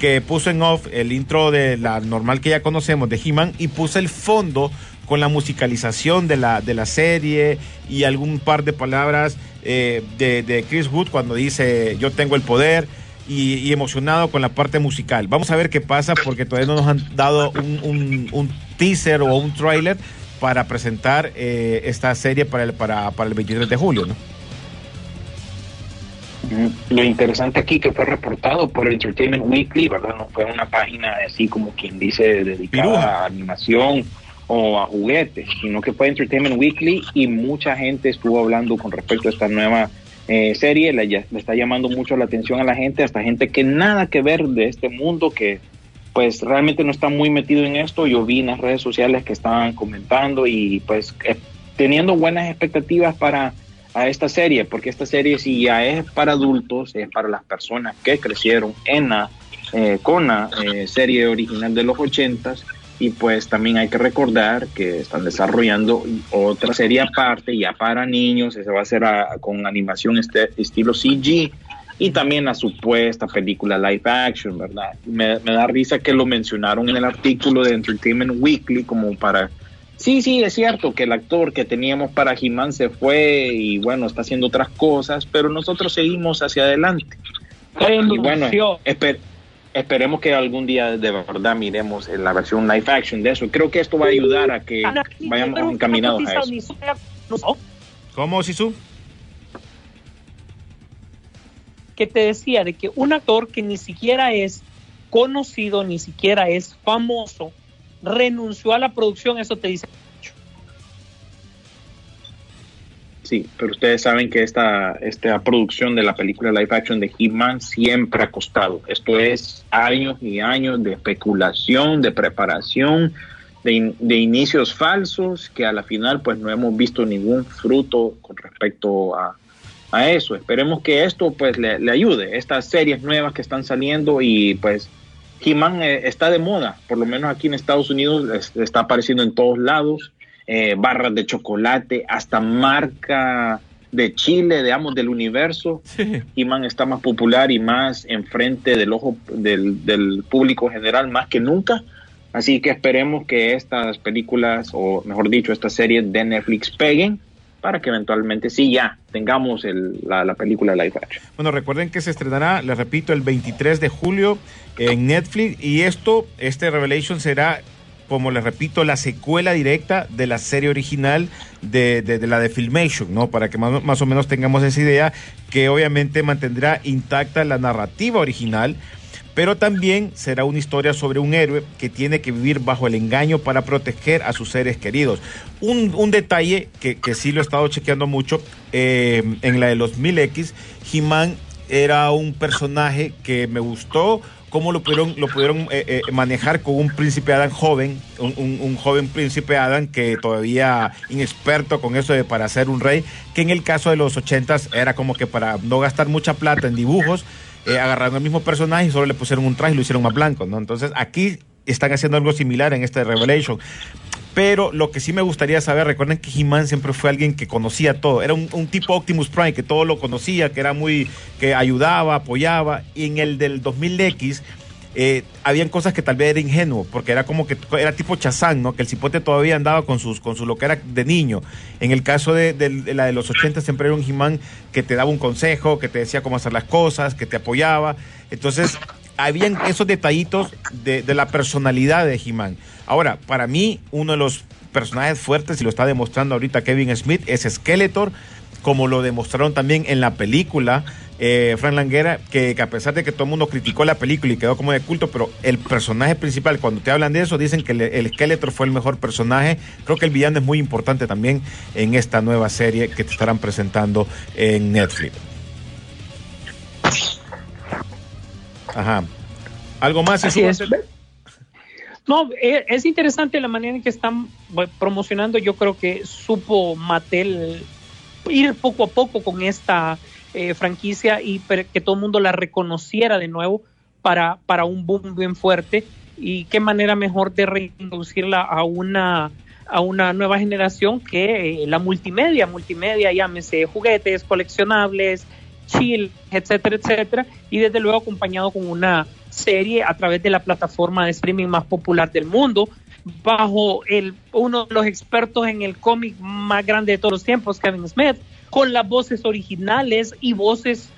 que puso en off el intro de la normal que ya conocemos de He-Man y puso el fondo con la musicalización de la, de la serie y algún par de palabras eh, de, Chris Wood cuando dice yo tengo el poder y, emocionado con la parte musical. Vamos a ver qué pasa porque todavía no nos han dado un, un teaser o un trailer para presentar eh, esta serie para el, para, para el 23 de julio, ¿no? Lo interesante aquí que fue reportado por Entertainment Weekly, ¿verdad? No fue una página así como quien dice dedicada a animación o a juguetes, sino que fue Entertainment Weekly y mucha gente estuvo hablando con respecto a esta nueva eh, serie le, le, está llamando mucho la atención a la gente, hasta gente que nada que ver de este mundo, que pues realmente no está muy metido en esto. Yo vi en las redes sociales que estaban comentando y pues eh, teniendo buenas expectativas para esta serie, porque esta serie si ya es para adultos, es para las personas que crecieron en la, eh, con la eh, serie original de los ochentas. Y pues también hay que recordar que están desarrollando otra serie aparte ya para niños, esa va a ser con animación este, estilo CG y también la supuesta película live action, ¿verdad? Me, me da risa que lo mencionaron en el artículo de Entertainment Weekly como para Sí, sí, es cierto que el actor que teníamos para He-Man se fue y bueno, está haciendo otras cosas, pero nosotros seguimos hacia adelante. Y bueno, esperemos que algún día de verdad miremos la versión live action de eso. Creo que esto va a ayudar a que vayamos encaminados a eso. ¿Cómo, Sisu? Que te decía de que un actor que ni siquiera es conocido, ni siquiera es famoso, renunció a la producción, eso te dice Sí, pero ustedes saben que esta, esta producción de la película live action de He-Man siempre ha costado. Esto es años y años de especulación, de preparación, de, de, inicios falsos, que a la final pues no hemos visto ningún fruto con respecto a, a eso. Esperemos que esto pues le, le ayude, estas series nuevas que están saliendo y pues He-Man eh, está de moda, por lo menos aquí en Estados Unidos está apareciendo en todos lados, eh, barras de chocolate, hasta marca de Chile, digamos, del universo. He-Man está más popular y más enfrente del ojo del, del público general, más que nunca. Así que esperemos que estas películas, o mejor dicho, estas series de Netflix peguen para que eventualmente sí ya tengamos el, la, la, película live action. Bueno, recuerden que se estrenará, les repito, el 23 de julio en Netflix y esto, este Revelation será como les repito, la secuela directa de la serie original de, la de Filmation, ¿no? Para que más, o menos tengamos esa idea, que obviamente mantendrá intacta la narrativa original, pero también será una historia sobre un héroe que tiene que vivir bajo el engaño para proteger a sus seres queridos. Un, detalle que, sí lo he estado chequeando mucho, eh, en la de los 1000X, He-Man era un personaje que me gustó cómo lo pudieron, lo pudieron eh, eh, manejar con un príncipe Adam joven, un, un, un, joven príncipe Adam que todavía inexperto con eso de para ser un rey, que en el caso de los ochentas era como que para no gastar mucha plata en dibujos, eh, agarraron el mismo personaje y solo le pusieron un traje y lo hicieron más blanco, ¿no? Entonces aquí están haciendo algo similar en este Revelation. Pero lo que sí me gustaría saber, recuerden que He-Man siempre fue alguien que conocía todo. Era un, un, tipo Optimus Prime que todo lo conocía, que era muy, que ayudaba, apoyaba. Y en el del 2000X, eh, habían cosas que tal vez era ingenuo, porque era como que era tipo chazán, ¿no? Que el cipote todavía andaba con sus, con su lo que era de niño. En el caso de, la de los 80 siempre era un He-Man que te daba un consejo, que te decía cómo hacer las cosas, que te apoyaba. Entonces, habían esos detallitos de, de la personalidad de He-Man. Ahora, para mí, uno de los personajes fuertes, y lo está demostrando ahorita Kevin Smith, es Skeletor, como lo demostraron también en la película. Eh, Frank Languera, que, a pesar de que todo el mundo criticó la película y quedó como de culto, pero el personaje principal, cuando te hablan de eso, dicen que el, el Skeletor fue el mejor personaje. Creo que el villano es muy importante también en esta nueva serie que te estarán presentando en Netflix. Ajá. ¿Algo más? No, e, es interesante la manera en que están promocionando. Yo creo que supo Mattel ir poco a poco con esta eh, franquicia y que todo el mundo la reconociera de nuevo para, para un boom bien fuerte. Y qué manera mejor de reintroducirla a una, a una nueva generación que eh, la multimedia. Multimedia, llámese juguetes, coleccionables, chill, etcétera, etcétera. Y desde luego acompañado con una serie a través de la plataforma de streaming más popular del mundo, bajo el, uno de los expertos en el cómic más grande de todos los tiempos, Kevin Smith, con las voces originales y voces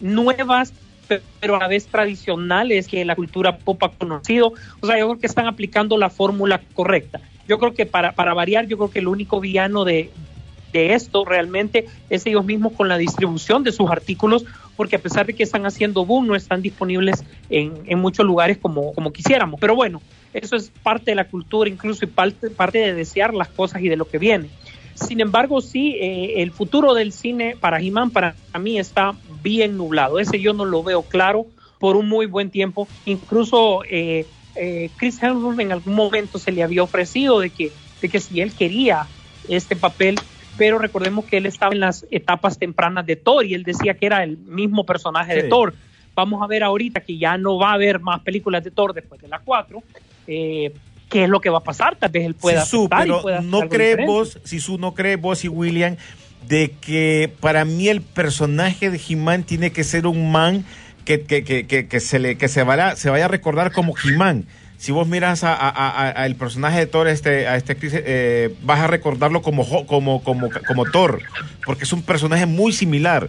nuevas, pero a la vez tradicionales que la cultura pop ha conocido. O sea, yo creo que están aplicando la fórmula correcta. Yo creo que para, para variar, yo creo que el único villano de, de esto realmente es ellos mismos con la distribución de sus artículos, porque a pesar de que están haciendo boom, no están disponibles en, en muchos lugares como, como quisiéramos. Pero bueno, eso es parte de la cultura incluso y parte, parte de desear las cosas y de lo que viene. Sin embargo, sí, eh, el futuro del cine para He-Man para mí está bien nublado. Ese yo no lo veo claro por un muy buen tiempo. Incluso eh, eh, Chris Hemsworth en algún momento se le había ofrecido de que, de que si él quería este papel, pero recordemos que él estaba en las etapas tempranas de Thor y él decía que era el mismo personaje de Thor. Vamos a ver ahorita que ya no va a haber más películas de Thor después de las 4. Eh, ¿Qué es lo que va a pasar? Tal vez él pueda Sisu, pero no crees vos, Sisu, no crees vos y William de que para mí el personaje de He-Man tiene que ser un man que, que, que, que, se le que se vaya, se vaya a recordar como He-Man si vos miras a, el personaje de Thor, este, a este eh, vas a recordarlo como, como, como, como Thor, porque es un personaje muy similar.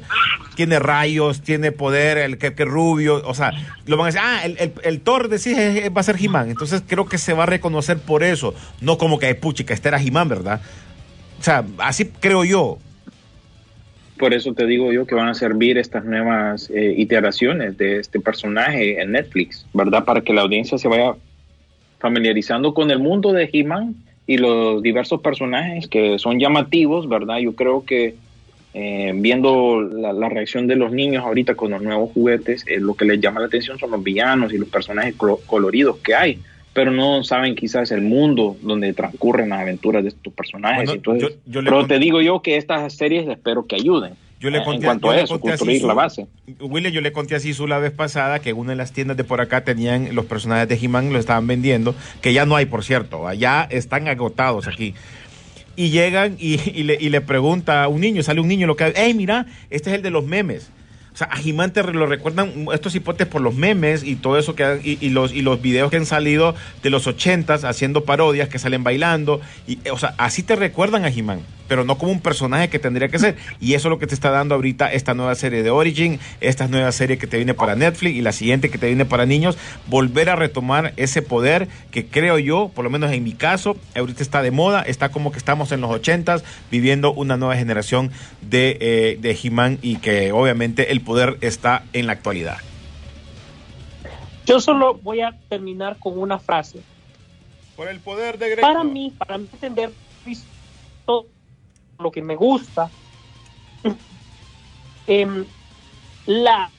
Tiene rayos, tiene poder, el que, rubio, o sea, lo van a decir, ah, el, el, Thor decís va a ser He-Man. Entonces creo que se va a reconocer por eso, no como que, puchica, este era He-Man, ¿verdad? O sea, así creo yo. Por eso te digo yo que van a servir estas nuevas eh, iteraciones de este personaje en Netflix, ¿verdad? Para que la audiencia se vaya familiarizando con el mundo de He-Man y los diversos personajes que son llamativos, ¿verdad? Yo creo que eh, viendo la, reacción de los niños ahorita con los nuevos juguetes, eh, lo que les llama la atención son los villanos y los personajes coloridos que hay, pero no saben quizás el mundo donde transcurren las aventuras de estos personajes. Entonces, pero te digo yo que estas series espero que ayuden. Yo le conté, en cuanto a eso, construir la base. William, yo le conté a Sisu la vez pasada que una de las tiendas de por acá tenían los personajes de He-Man, lo estaban vendiendo, que ya no hay, por cierto, allá están agotados aquí. Y llegan y, le, y le pregunta a un niño, sale un niño, lo que, hey, mira, este es el de los memes. O sea, a He-Man te lo recuerdan estos hipotes por los memes y todo eso que y, los y los videos que han salido de los ochentas haciendo parodias que salen bailando y o sea, así te recuerdan a He-Man pero no como un personaje que tendría que ser. Y eso es lo que te está dando ahorita esta nueva serie de Origin, esta nueva serie que te viene para Netflix y la siguiente que te viene para niños, volver a retomar ese poder que creo yo, por lo menos en mi caso, ahorita está de moda, está como que estamos en los ochentas viviendo una nueva generación de, eh, de He-Man y que obviamente el poder está en la actualidad. Yo solo voy a terminar con una frase. Por el poder de Para mí, para mí entender todo lo que me gusta. Em, la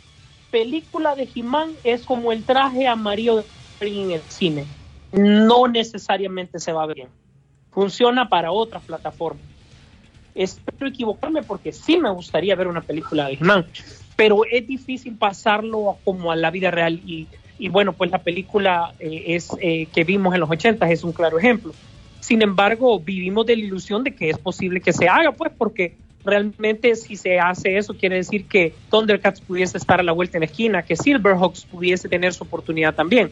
película de He-Man es como el traje amarillo en el cine. No necesariamente se va bien. Funciona para otras plataformas. Espero equivocarme porque sí me gustaría ver una película de He-Man, pero es difícil pasarlo como a la vida real y, bueno, pues la película eh, es eh, que vimos en los 80 es un claro ejemplo. Sin embargo, vivimos de la ilusión de que es posible que se haga, pues porque realmente si se hace eso quiere decir que Thundercats pudiese estar a la vuelta en la esquina, que Silverhawks pudiese tener su oportunidad también.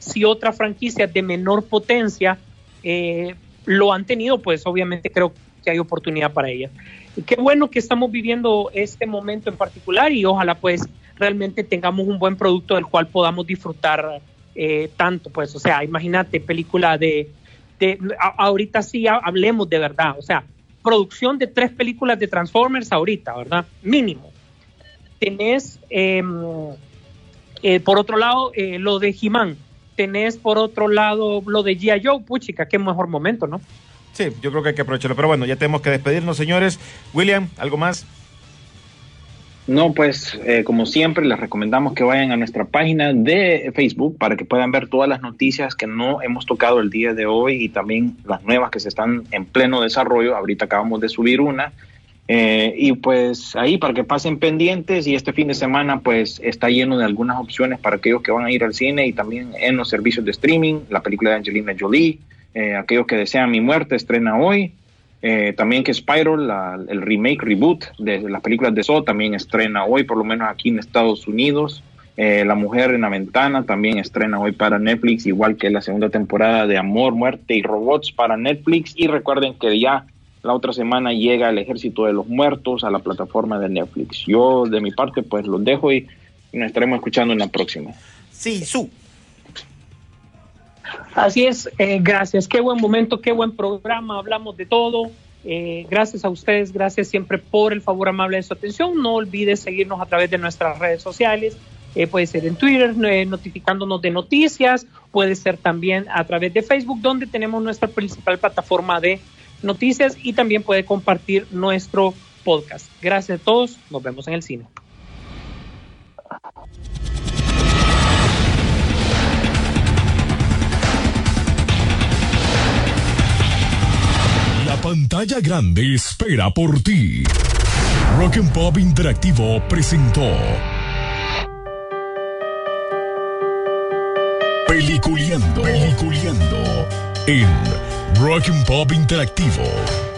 Si otra franquicia de menor potencia eh, lo han tenido, pues obviamente creo que hay oportunidad para ellas. Y qué bueno que estamos viviendo este momento en particular y ojalá pues realmente tengamos un buen producto del cual podamos disfrutar eh, tanto, pues, o sea, imagínate película de ahorita sí hablemos de verdad, o sea, producción de tres películas de Transformers ahorita, ¿verdad? Mínimo. Tenés, em, eh, por otro lado, eh, lo de He-Man. Tenés, por otro lado, lo de G.I. Joe, puchica, qué mejor momento, ¿no? Sí, yo creo que hay que aprovecharlo. Pero bueno, ya tenemos que despedirnos, señores. William, ¿algo más? No, pues eh, como siempre les recomendamos que vayan a nuestra página de Facebook para que puedan ver todas las noticias que no hemos tocado el día de hoy y también las nuevas que se están en pleno desarrollo. Ahorita acabamos de subir una. Eh, y pues ahí para que pasen pendientes y este fin de semana pues está lleno de algunas opciones para aquellos que van a ir al cine y también en los servicios de streaming, la película de Angelina Jolie, eh, aquellos que desean mi muerte estrena hoy, eh, también que Spiral, el remake, reboot de las películas de Saw, también estrena hoy, por lo menos aquí en Estados Unidos. Eh, la Mujer en la Ventana también estrena hoy para Netflix, igual que la segunda temporada de Amor, Muerte y Robots para Netflix. Y recuerden que ya la otra semana llega el Ejército de los Muertos a la plataforma de Netflix. Yo, de mi parte, pues los dejo y nos estaremos escuchando en la próxima. Sí, su. Así es, eh, gracias. Qué buen momento, qué buen programa. Hablamos de todo. Eh, gracias a ustedes, gracias siempre por el favor amable de su atención. No olvides seguirnos a través de nuestras redes sociales. Eh, puede ser en Twitter, notificándonos de noticias. Puede ser también a través de Facebook, donde tenemos nuestra principal plataforma de noticias y también puede compartir nuestro podcast. Gracias a todos, nos vemos en el cine. La pantalla grande espera por ti. Rock and Pop Interactivo presentó Peliculeando, Peliculeando en Rock and Pop Interactivo.